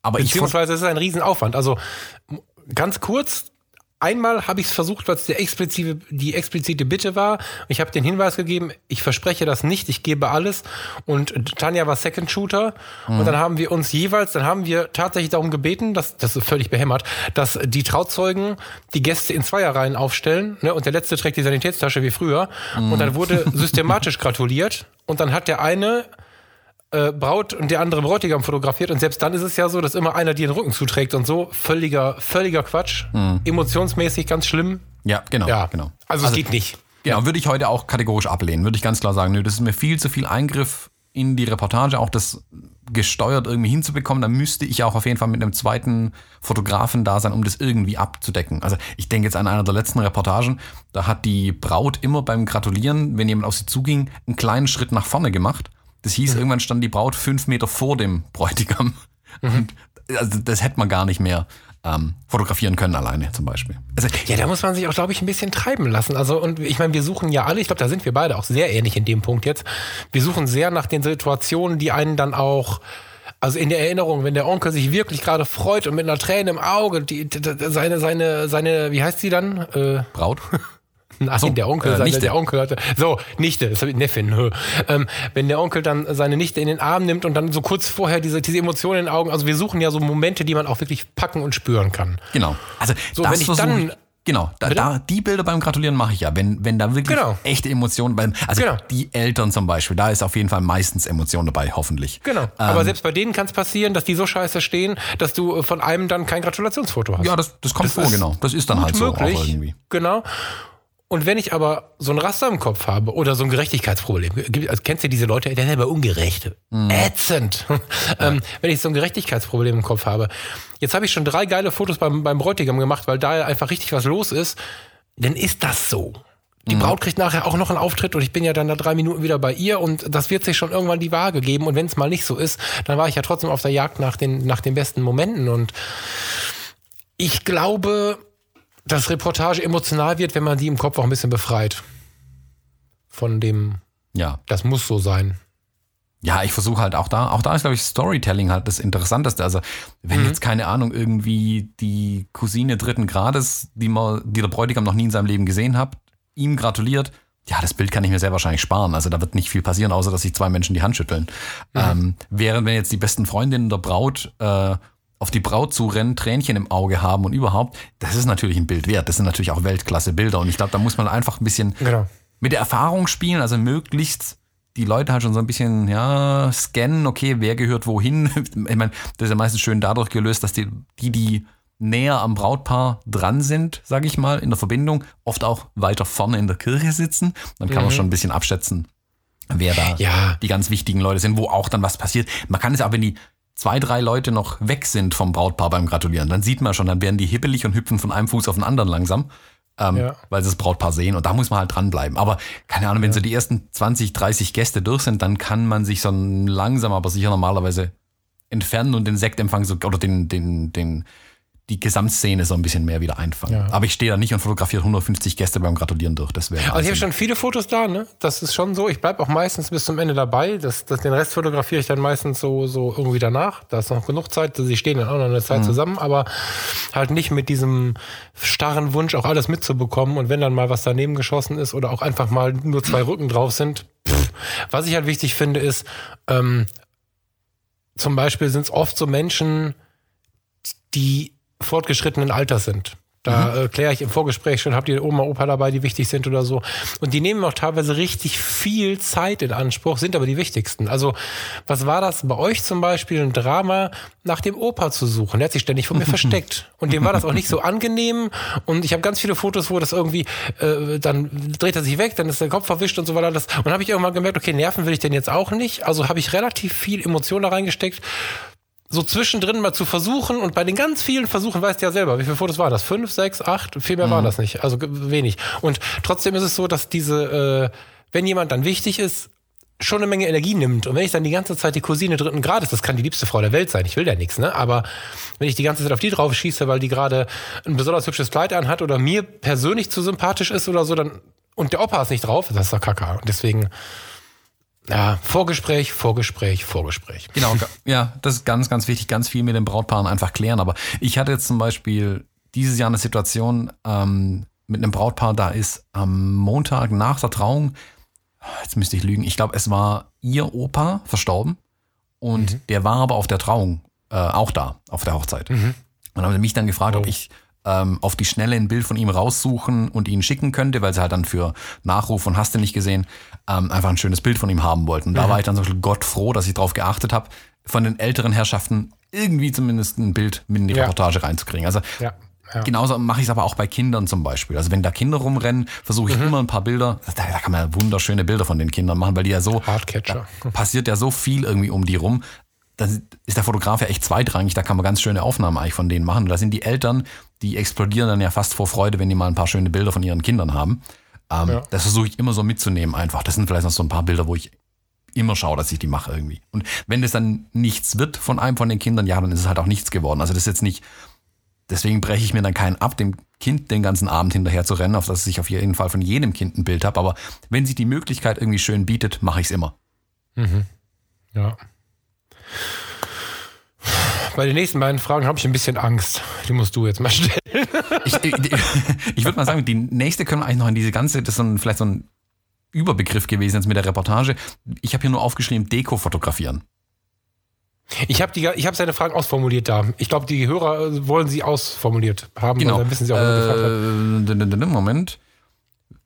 Aber ich Beziehungsweise es ist ein Riesenaufwand. Also ganz kurz, einmal habe ich es versucht, was der explizite, die explizite Bitte war. Ich habe den Hinweis gegeben, ich verspreche das nicht, ich gebe alles. Und Tanja war Second Shooter. Und dann haben wir uns jeweils, dann haben wir tatsächlich darum gebeten, dass, das ist völlig behämmert, dass die Trauzeugen die Gäste in Zweierreihen aufstellen. Ne? Und der letzte trägt die Sanitätstasche wie früher. Und dann wurde <laughs> systematisch gratuliert. Und dann hat der eine äh, Braut und der andere Bräutigam fotografiert und selbst dann ist es ja so, dass immer einer dir den Rücken zuträgt und so. Völliger, völliger Quatsch. Emotionsmäßig ganz schlimm. Ja, genau, Ja, genau. Also, es geht nicht. Genau, würde ich heute auch kategorisch ablehnen. Würde ich ganz klar sagen, nö, das ist mir viel zu viel Eingriff in die Reportage, auch das gesteuert irgendwie hinzubekommen. Da müsste ich auch auf jeden Fall mit einem zweiten Fotografen da sein, um das irgendwie abzudecken. Also ich denke jetzt an einer der letzten Reportagen, da hat die Braut immer beim Gratulieren, wenn jemand auf sie zuging, einen kleinen Schritt nach vorne gemacht. Das hieß, irgendwann stand die Braut fünf Meter vor dem Bräutigam. Und also das hätte man gar nicht mehr ähm, fotografieren können alleine zum Beispiel. Also, Ja, da muss man sich auch, glaube ich, ein bisschen treiben lassen. Also, und ich meine, wir suchen ja alle, ich glaube, da sind wir beide auch sehr ähnlich in dem Punkt jetzt. Wir suchen sehr nach den Situationen, die einen dann auch, also in der Erinnerung, wenn der Onkel sich wirklich gerade freut und mit einer Träne im Auge, die, die, die, seine, seine, seine, wie heißt sie dann? Äh, Braut? <laughs> <laughs> Nein, so, der Onkel, äh, seine, der Onkel hatte. So, Nichte, das habe ich Neffin. Ähm, wenn der Onkel dann seine Nichte in den Arm nimmt und dann so kurz vorher diese, diese Emotionen in den Augen, also wir suchen ja so Momente, die man auch wirklich packen und spüren kann. Genau. Also So, wenn ich dann- Genau, da, da, die Bilder beim Gratulieren mache ich ja, wenn, wenn da wirklich Genau. echte Emotionen beim, also Genau. die Eltern zum Beispiel, da ist auf jeden Fall meistens Emotion dabei, hoffentlich. Genau. Aber selbst bei denen kann es passieren, dass die so scheiße stehen, dass du äh, von einem dann kein Gratulationsfoto hast. Ja, das, das kommt Das vor, genau. Das ist dann halt so möglich. auch irgendwie. Genau. Und wenn ich aber so ein Raster im Kopf habe oder so ein Gerechtigkeitsproblem, also kennst du diese Leute, der ist aber ungerecht, Mhm. ätzend. <laughs> ähm, wenn ich so ein Gerechtigkeitsproblem im Kopf habe. Jetzt habe ich schon drei geile Fotos beim, beim Bräutigam gemacht, weil da einfach richtig was los ist. Dann ist das so. Die Braut kriegt nachher auch noch einen Auftritt und ich bin ja dann da drei Minuten wieder bei ihr und das wird sich schon irgendwann die Waage geben. Und wenn es mal nicht so ist, dann war ich ja trotzdem auf der Jagd nach den, nach den besten Momenten. Und ich glaube, dass Reportage emotional wird, wenn man die im Kopf auch ein bisschen befreit. Von dem, Ja. das muss so sein. Ja, ich versuche halt auch da, auch da ist, glaube ich, Storytelling halt das Interessanteste. Also, wenn jetzt, keine Ahnung, irgendwie die Cousine dritten Grades, die man, die der Bräutigam noch nie in seinem Leben gesehen hat, ihm gratuliert, ja, das Bild kann ich mir sehr wahrscheinlich sparen. Also da wird nicht viel passieren, außer dass sich zwei Menschen die Hand schütteln. Ähm, während wenn jetzt die besten Freundinnen der Braut äh, auf die Braut zurennen, Tränchen im Auge haben und überhaupt, das ist natürlich ein Bild wert. Das sind natürlich auch Weltklasse-Bilder. Und ich glaube, da muss man einfach ein bisschen Genau. mit der Erfahrung spielen, also möglichst die Leute halt schon so ein bisschen, ja, scannen, okay, wer gehört wohin. <laughs> Ich meine, das ist ja meistens schön dadurch gelöst, dass die, die, die näher am Brautpaar dran sind, sage ich mal, in der Verbindung, oft auch weiter vorne in der Kirche sitzen. Dann kann mhm. man schon ein bisschen abschätzen, wer da ja. die ganz wichtigen Leute sind, wo auch dann was passiert. Man kann es auch, wenn die zwei, drei Leute noch weg sind vom Brautpaar beim Gratulieren, dann sieht man schon, dann werden die hippelig und hüpfen von einem Fuß auf den anderen langsam ähm, ja. weil sie das Brautpaar sehen und da muss man halt dranbleiben. Aber keine Ahnung, wenn ja. so die ersten 20, 30 Gäste durch sind, dann kann man sich so langsam, aber sicher normalerweise entfernen und den Sektempfang so, oder den, den, den, die Gesamtszene so ein bisschen mehr wieder einfangen. Ja. Aber ich stehe da nicht und fotografiere 150 Gäste beim Gratulieren durch. Das wäre. Also ich habe schon viele Fotos da, ne? Das ist schon so. Ich bleibe auch meistens bis zum Ende dabei. Das, das, den Rest fotografiere ich dann meistens so, so irgendwie danach. Da ist noch genug Zeit. Sie stehen dann auch noch eine Zeit mhm. zusammen, aber halt nicht mit diesem starren Wunsch, auch alles mitzubekommen. Und wenn dann mal was daneben geschossen ist oder auch einfach mal nur zwei Rücken drauf sind. Pff. Was ich halt wichtig finde, ist, ähm, zum Beispiel sind es oft so Menschen, die fortgeschrittenen Alters sind. Da mhm. äh, kläre ich im Vorgespräch schon, habt ihr Oma, Opa dabei, die wichtig sind oder so. Und die nehmen auch teilweise richtig viel Zeit in Anspruch, sind aber die wichtigsten. Also, was war das bei euch zum Beispiel, ein Drama, nach dem Opa zu suchen? Der hat sich ständig vor mir <laughs> versteckt. Und dem war das auch nicht so <laughs> angenehm. Und ich habe ganz viele Fotos, wo das irgendwie, äh, dann dreht er sich weg, dann ist der Kopf verwischt und so weiter. Und dann habe ich irgendwann gemerkt, okay, nerven will ich denn jetzt auch nicht. Also habe ich relativ viel Emotion da reingesteckt so zwischendrin mal zu versuchen und bei den ganz vielen Versuchen weißt du ja selber, wie viele Fotos waren das? Fünf, sechs, acht? Viel mehr mhm. waren das nicht. Also wenig. Und trotzdem ist es so, dass diese, äh, wenn jemand dann wichtig ist, schon eine Menge Energie nimmt. Und wenn ich dann die ganze Zeit die Cousine dritten Grades, das kann die liebste Frau der Welt sein, ich will ja nichts, ne? Aber wenn ich die ganze Zeit auf die drauf schieße, weil die gerade ein besonders hübsches Kleid anhat oder mir persönlich zu sympathisch ist oder so, dann und der Opa ist nicht drauf, das ist doch Kacke. Und deswegen ja, Vorgespräch, Vorgespräch, Vorgespräch. Genau, <laughs> ja, das ist ganz, ganz wichtig, ganz viel mit den Brautpaaren einfach klären. Aber ich hatte jetzt zum Beispiel dieses Jahr eine Situation ähm, mit einem Brautpaar, da ist am Montag nach der Trauung, jetzt müsste ich lügen, ich glaube, es war ihr Opa verstorben und mhm. der war aber auf der Trauung äh, auch da, auf der Hochzeit. Mhm. Und haben sie mich dann gefragt, oh. ob ich ähm, auf die Schnelle ein Bild von ihm raussuchen und ihn schicken könnte, weil sie halt dann für Nachruf und hast du nicht gesehen, ähm, einfach ein schönes Bild von ihm haben wollten. Und da mhm. war ich dann so Gott froh, dass ich darauf geachtet habe, von den älteren Herrschaften irgendwie zumindest ein Bild mit in die ja. Reportage reinzukriegen. Also ja. Ja. Genauso mache ich es aber auch bei Kindern zum Beispiel. Also wenn da Kinder rumrennen, versuche ich mhm. immer ein paar Bilder. Da, da, kann man ja wunderschöne Bilder von den Kindern machen, weil die ja so Hardcatcher. passiert ja so viel irgendwie um die rum dann ist der Fotograf ja echt zweitrangig, da kann man ganz schöne Aufnahmen eigentlich von denen machen. da sind die Eltern, die explodieren dann ja fast vor Freude, wenn die mal ein paar schöne Bilder von ihren Kindern haben. Ähm, ja. Das versuche ich immer so mitzunehmen einfach. Das sind vielleicht noch so ein paar Bilder, wo ich immer schaue, dass ich die mache irgendwie. Und wenn das dann nichts wird von einem von den Kindern, ja, dann ist es halt auch nichts geworden. Also das ist jetzt nicht, deswegen breche ich mir dann keinen ab, dem Kind den ganzen Abend hinterher zu rennen, auf dass ich auf jeden Fall von jedem Kind ein Bild habe. Aber wenn sich die Möglichkeit irgendwie schön bietet, mache ich es immer. Mhm. Ja. Bei den nächsten beiden Fragen habe ich ein bisschen Angst. Die musst du jetzt mal stellen. Ich, ich, <laughs> ich würde mal sagen, die nächste können wir eigentlich noch in diese ganze, das ist so ein, vielleicht so ein Überbegriff gewesen jetzt mit der Reportage. Ich habe hier nur aufgeschrieben, Deko fotografieren. Ich habe ich habe seine Fragen ausformuliert da. Ich glaube, die Hörer wollen sie ausformuliert haben. Genau. Dann wissen sie auch, äh, Moment.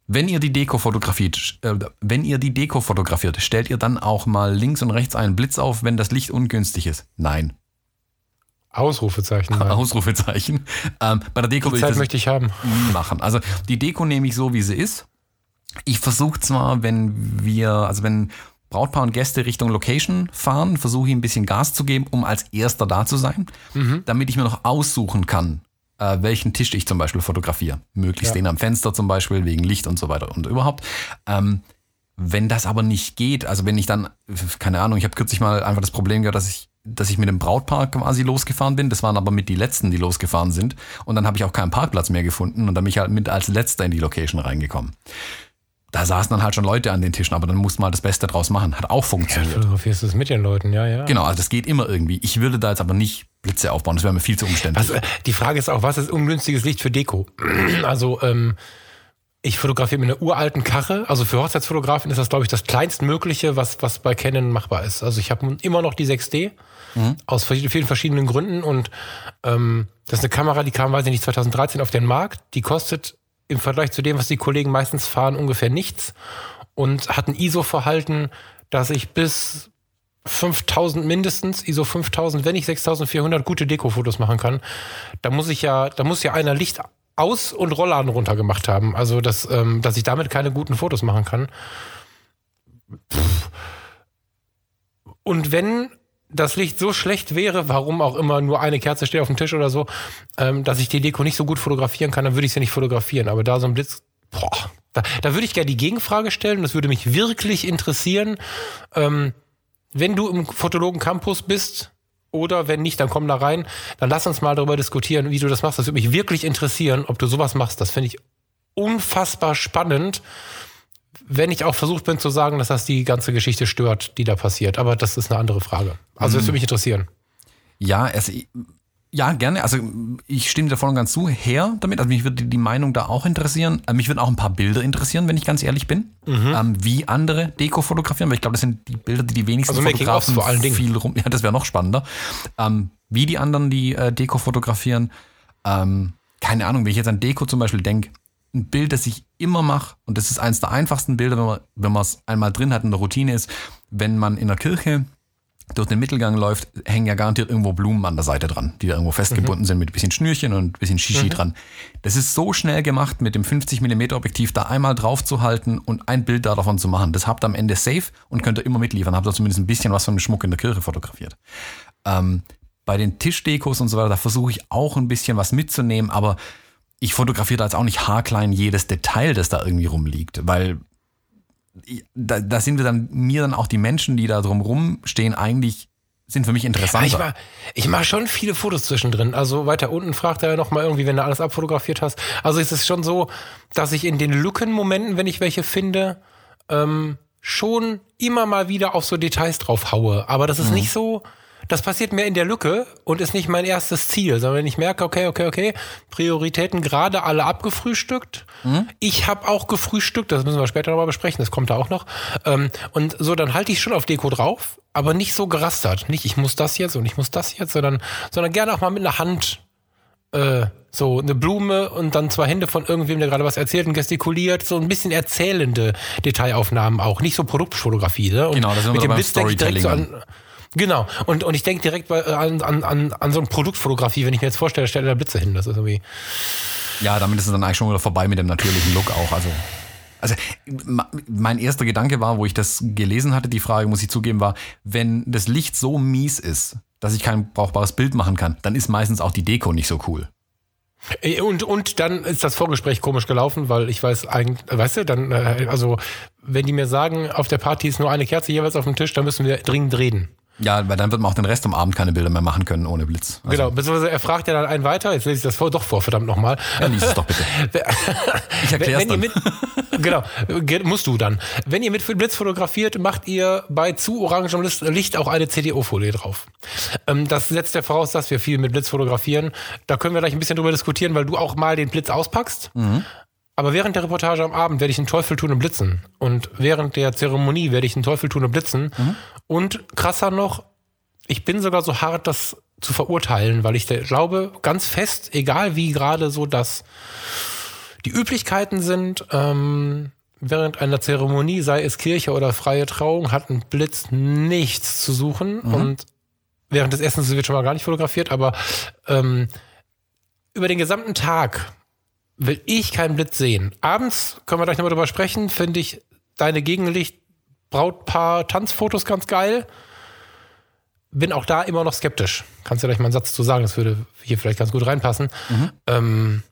Wenn ihr die Deko fotografiert, äh, wenn ihr die Deko fotografiert, stellt ihr dann auch mal links und rechts einen Blitz auf, wenn das Licht ungünstig ist? Nein. Ausrufezeichen. <laughs> Nein. Ausrufezeichen. Ähm, bei der Deko die Zeit ich möchte ich haben. machen. Also die Deko nehme ich so, wie sie ist. Ich versuche zwar, wenn wir, also wenn Brautpaar und Gäste Richtung Location fahren, versuche ich ein bisschen Gas zu geben, um als erster da zu sein, mhm. damit ich mir noch aussuchen kann, äh, welchen Tisch ich zum Beispiel fotografiere. Möglichst ja. den am Fenster zum Beispiel, wegen Licht und so weiter und überhaupt. Ähm, wenn das aber nicht geht, also wenn ich dann, keine Ahnung, ich habe kürzlich mal einfach das Problem gehabt, dass ich, dass ich mit dem Brautpaar quasi losgefahren bin. Das waren aber mit die letzten, die losgefahren sind. Und dann habe ich auch keinen Parkplatz mehr gefunden und dann bin ich halt mit als letzter in die Location reingekommen da saßen dann halt schon Leute an den Tischen, aber dann musste man das Beste draus machen. Hat auch funktioniert. Ja, fotografierst du es mit den Leuten, ja, ja. Genau, also das geht immer irgendwie. Ich würde da jetzt aber nicht Blitze aufbauen, das wäre mir viel zu umständlich. Was, die Frage ist auch, was ist ungünstiges Licht für Deko? <clears throat> Also, ähm, ich fotografiere mit einer uralten Karre. Also für Hochzeitsfotografen ist das, glaube ich, das kleinstmögliche, was, was bei Canon machbar ist. Also ich habe immer noch die 6D mhm. aus vielen verschiedenen Gründen. Und ähm, das ist eine Kamera, die kam, weiß ich nicht, 2013 auf den Markt. Die kostet im Vergleich zu dem, was die Kollegen meistens fahren, ungefähr nichts und hat ein ISO-Verhalten, dass ich bis 5000 mindestens, ISO 5000, wenn ich 6400 gute Deko-Fotos machen kann. Da muss ich ja, da muss ja einer Licht aus- und Rollladen runtergemacht haben. Also, dass, ähm, dass ich damit keine guten Fotos machen kann. Pff. Und wenn das Licht so schlecht wäre, warum auch immer nur eine Kerze steht auf dem Tisch oder so, ähm, dass ich die Deko nicht so gut fotografieren kann, dann würde ich sie nicht fotografieren. Aber da so ein Blitz, boah, da, da würde ich gerne die Gegenfrage stellen. Das würde mich wirklich interessieren. Ähm, wenn du im Fotologen Campus bist, oder wenn nicht, dann komm da rein. Dann lass uns mal darüber diskutieren, wie du das machst. Das würde mich wirklich interessieren, ob du sowas machst. Das finde ich unfassbar spannend, wenn ich auch versucht bin zu sagen, dass das die ganze Geschichte stört, die da passiert. Aber das ist eine andere Frage. Also das würde mich interessieren. Ja, es, ja, gerne. Also ich stimme dir voll und ganz zu. Her damit. Also mich würde die Meinung da auch interessieren. Äh, mich würden auch ein paar Bilder interessieren, wenn ich ganz ehrlich bin. Mhm. Ähm, wie andere Deko fotografieren, weil ich glaube, das sind die Bilder, die die wenigsten Also Fotografen vor allen Dingen. viel rum. Ja, das wäre noch spannender. Ähm, wie die anderen die äh, Deko fotografieren. Ähm, keine Ahnung, wenn ich jetzt an Deko zum Beispiel denke, ein Bild, das ich immer mache, und das ist eines der einfachsten Bilder, wenn man es einmal drin hat in der Routine ist, wenn man in der Kirche durch den Mittelgang läuft, hängen ja garantiert irgendwo Blumen an der Seite dran, die da irgendwo festgebunden sind mit ein bisschen Schnürchen und ein bisschen Shishi dran. Das ist so schnell gemacht, mit dem 50 mm Objektiv da einmal drauf zu halten und ein Bild da davon zu machen. Das habt ihr am Ende safe und könnt ihr immer mitliefern. Habt ihr zumindest ein bisschen was von dem Schmuck in der Kirche fotografiert. Ähm, bei den Tischdekos und so weiter, da versuche ich auch ein bisschen was mitzunehmen, aber ich fotografiere da jetzt auch nicht haarklein jedes Detail, das da irgendwie rumliegt, weil da, da sind wir dann, mir dann auch die Menschen, die da drum rumstehen, eigentlich sind für mich Aber interessanter. ich mache ich mach schon viele Fotos zwischendrin. Also weiter unten fragt er ja nochmal irgendwie, wenn du alles abfotografiert hast. Also es ist schon so, dass ich in den Lückenmomenten, wenn ich welche finde, ähm, schon immer mal wieder auf so Details drauf haue. Aber das ist nicht so, das passiert mir in der Lücke und ist nicht mein erstes Ziel, sondern wenn ich merke, okay, okay, okay, Prioritäten gerade alle abgefrühstückt. Ich habe auch gefrühstückt, das müssen wir später nochmal besprechen, das kommt da auch noch. Ähm, und so, dann halte ich schon auf Deko drauf, aber nicht so gerastert. Nicht, ich muss das jetzt und ich muss das jetzt, sondern, sondern gerne auch mal mit einer Hand äh, so eine Blume und dann zwei Hände von irgendwem, der gerade was erzählt und gestikuliert, so ein bisschen erzählende Detailaufnahmen auch, nicht so Produktfotografie. Ne? Und Genau, da sind wir mit dem beim ich direkt so an. Genau, und, und ich denke direkt bei, äh, an, an, an, an so eine Produktfotografie, wenn ich mir jetzt vorstelle, stelle da Blitze hin. Das ist irgendwie. Ja, damit ist es dann eigentlich schon wieder vorbei mit dem natürlichen Look auch. Also, also mein erster Gedanke war, wo ich das gelesen hatte, die Frage, muss ich zugeben, war, wenn das Licht so mies ist, dass ich kein brauchbares Bild machen kann, dann ist meistens auch die Deko nicht so cool. Äh, Und, und dann ist das Vorgespräch komisch gelaufen, weil ich weiß eigentlich, weißt du, dann, äh, also, wenn die mir sagen, auf der Party ist nur eine Kerze jeweils auf dem Tisch, dann müssen wir dringend reden. Ja, weil dann wird man auch den Rest am Abend keine Bilder mehr machen können ohne Blitz. Also, Genau, beziehungsweise er fragt ja dann einen weiter, jetzt lese ich das vor, doch vor, verdammt nochmal. Ja, lies es doch bitte. <laughs> Ich erkläre es dann. mit, genau, ge- musst du dann. Wenn ihr mit Blitz fotografiert, macht ihr bei zu orangem Licht- auch eine CDO-Folie drauf. Ähm, das setzt ja voraus, dass wir viel mit Blitz fotografieren. Da können wir gleich ein bisschen drüber diskutieren, weil du auch mal den Blitz auspackst. Aber während der Reportage am Abend werde ich einen Teufel tun und blitzen. Und während der Zeremonie werde ich einen Teufel tun und blitzen. Und krasser noch, ich bin sogar so hart, das zu verurteilen, weil ich glaube ganz fest, egal wie gerade so das die Üblichkeiten sind, ähm, während einer Zeremonie, sei es Kirche oder freie Trauung, hat ein Blitz nichts zu suchen. Und während des Essens wird schon mal gar nicht fotografiert, aber ähm, über den gesamten Tag will ich keinen Blitz sehen. Abends können wir gleich nochmal drüber sprechen, finde ich deine Gegenlicht Brautpaar Tanzfotos ganz geil. Bin auch da immer noch skeptisch. Kannst du gleich mal einen Satz zu sagen, das würde hier vielleicht ganz gut reinpassen. Ähm,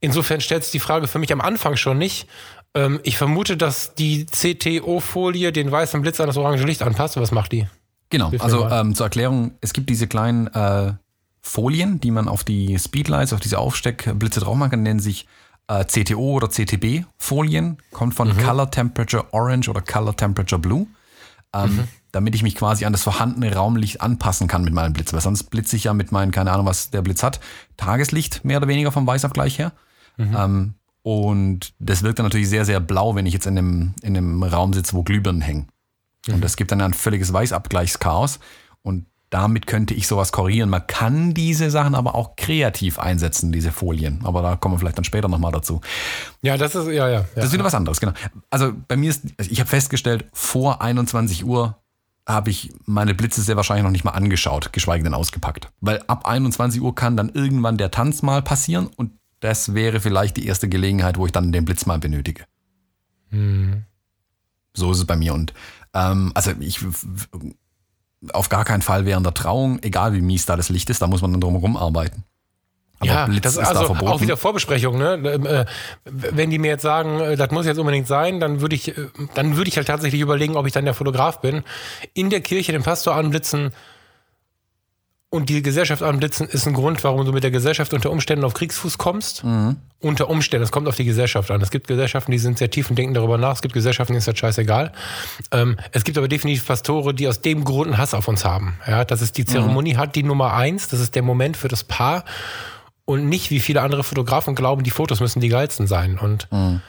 insofern stellt sich die Frage für mich am Anfang schon nicht. Ähm, ich vermute, dass die CTO-Folie den weißen Blitz an das orange Licht anpasst. Was macht die? Genau, also ähm, zur Erklärung, es gibt diese kleinen äh, Folien, die man auf die Speedlights, auf diese Aufsteckblitze drauf machen kann, nennen sich äh, CTO oder CTB-Folien, kommt von Color Temperature Orange oder Color Temperature Blue, ähm, damit ich mich quasi an das vorhandene Raumlicht anpassen kann mit meinem Blitz, weil sonst blitze ich ja mit meinen, keine Ahnung, was der Blitz hat, Tageslicht mehr oder weniger vom Weißabgleich her. Ähm, und das wirkt dann natürlich sehr, sehr blau, wenn ich jetzt in einem, in einem Raum sitze, wo Glühbirnen hängen. Und das gibt dann ein völliges Weißabgleichschaos. Und damit könnte ich sowas korrigieren. Man kann diese Sachen aber auch kreativ einsetzen, diese Folien. Aber da kommen wir vielleicht dann später nochmal dazu. Ja, das ist, ja, ja. ja. Das ist wieder was anderes, genau. Also bei mir ist, ich habe festgestellt, vor 21 Uhr habe ich meine Blitze sehr wahrscheinlich noch nicht mal angeschaut, geschweige denn ausgepackt. Weil ab 21 Uhr kann dann irgendwann der Tanz mal passieren und das wäre vielleicht die erste Gelegenheit, wo ich dann den Blitz mal benötige. Hm. So ist es bei mir. Und ähm, also ich auf gar keinen Fall während der Trauung, egal wie mies da das Licht ist, da muss man dann drum herum arbeiten. Aber ja, Blitz das ist also da verboten. auch wieder Vorbesprechung. Ne? Ähm, äh, wenn die mir jetzt sagen, äh, das muss jetzt unbedingt sein, dann würde ich, äh, dann würde ich halt tatsächlich überlegen, ob ich dann der Fotograf bin. In der Kirche den Pastor anblitzen, und die Gesellschaft anblitzen ist ein Grund, warum du mit der Gesellschaft unter Umständen auf Kriegsfuß kommst. Mhm. Unter Umständen, es kommt auf die Gesellschaft an. Es gibt Gesellschaften, die sind sehr tief und denken darüber nach. Es gibt Gesellschaften, denen ist das scheißegal. Ähm, es gibt aber definitiv Pastore, die aus dem Grund einen Hass auf uns haben. Ja, das ist die Zeremonie, mhm. hat die Nummer eins. Das ist der Moment für das Paar. Und nicht, wie viele andere Fotografen glauben, die Fotos müssen die geilsten sein. Und mhm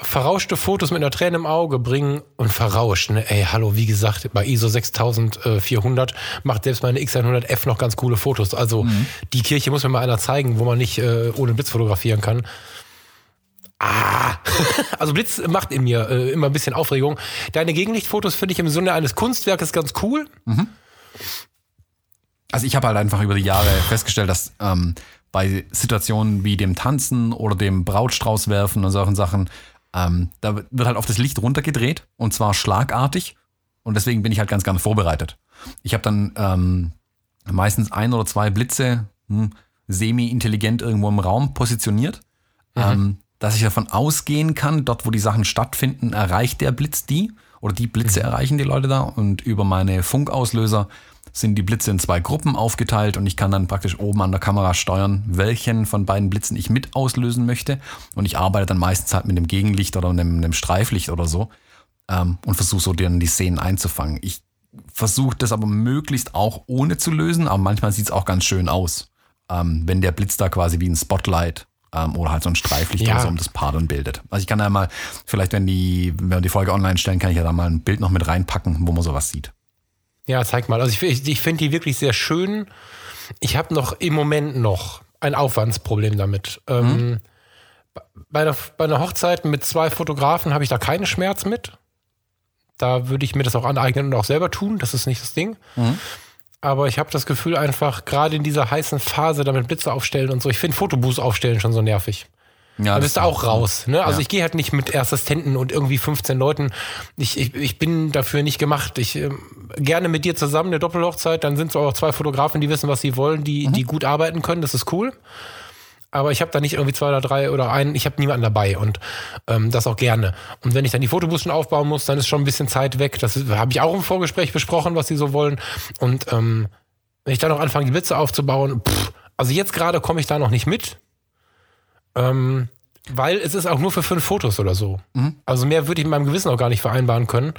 verrauschte Fotos mit einer Träne im Auge bringen und verrauscht. Ne? Ey, hallo, wie gesagt, bei ISO 6400 macht selbst meine X100F noch ganz coole Fotos. Also mhm. die Kirche muss mir mal einer zeigen, wo man nicht äh, ohne Blitz fotografieren kann. Ah, <laughs> also Blitz macht in mir äh, immer ein bisschen Aufregung. Deine Gegenlichtfotos finde ich im Sinne eines Kunstwerkes ganz cool. Mhm. Also ich habe halt einfach über die Jahre festgestellt, dass ähm, bei Situationen wie dem Tanzen oder dem Brautstrauß werfen und solchen Sachen ähm, da wird halt oft das Licht runtergedreht und zwar schlagartig. Und deswegen bin ich halt ganz gerne vorbereitet. Ich habe dann ähm, meistens ein oder zwei Blitze hm, semi-intelligent irgendwo im Raum positioniert, mhm. ähm, dass ich davon ausgehen kann, dort wo die Sachen stattfinden, erreicht der Blitz die oder die Blitze mhm. erreichen die Leute da und über meine Funkauslöser sind die Blitze in zwei Gruppen aufgeteilt und ich kann dann praktisch oben an der Kamera steuern, welchen von beiden Blitzen ich mit auslösen möchte. Und ich arbeite dann meistens halt mit dem Gegenlicht oder einem, einem Streiflicht oder so ähm, und versuche so dann die Szenen einzufangen. Ich versuche das aber möglichst auch ohne zu lösen, aber manchmal sieht es auch ganz schön aus, ähm, wenn der Blitz da quasi wie ein Spotlight ähm, oder halt so ein Streiflicht ja. oder so um das Paar dann bildet. Also ich kann da mal, vielleicht wenn die, wenn wir die Folge online stellen, kann ich ja da mal ein Bild noch mit reinpacken, wo man sowas sieht. Ja, zeig mal. Also ich, ich, ich finde die wirklich sehr schön. Ich habe noch im Moment noch ein Aufwandsproblem damit. Ähm, mhm. Ähm, bei, einer, bei einer Hochzeit mit zwei Fotografen habe ich da keinen Schmerz mit. Da würde ich mir das auch aneignen und auch selber tun. Das ist nicht das Ding. Mhm. Aber ich habe das Gefühl einfach, gerade in dieser heißen Phase damit Blitze aufstellen und so, ich finde Fotoboost aufstellen schon so nervig. Ja, da bist du auch raus. Ne? Also ja. ich gehe halt nicht mit Assistenten und irgendwie 15 Leuten. Ich, ich, ich bin dafür nicht gemacht. Ich äh, gerne mit dir zusammen eine Doppelhochzeit, dann sind es auch zwei Fotografen, die wissen, was sie wollen, die, mhm. die gut arbeiten können. Das ist cool. Aber ich habe da nicht irgendwie zwei oder drei oder einen, ich habe niemanden dabei und ähm, das auch gerne. Und wenn ich dann die Fotobus schon aufbauen muss, dann ist schon ein bisschen Zeit weg. Das habe ich auch im Vorgespräch besprochen, was sie so wollen. Und ähm, wenn ich dann noch anfange, die Witze aufzubauen, pff, also jetzt gerade komme ich da noch nicht mit. Ähm, weil es ist auch nur für fünf Fotos oder so. Mhm. Also mehr würde ich in meinem Gewissen auch gar nicht vereinbaren können.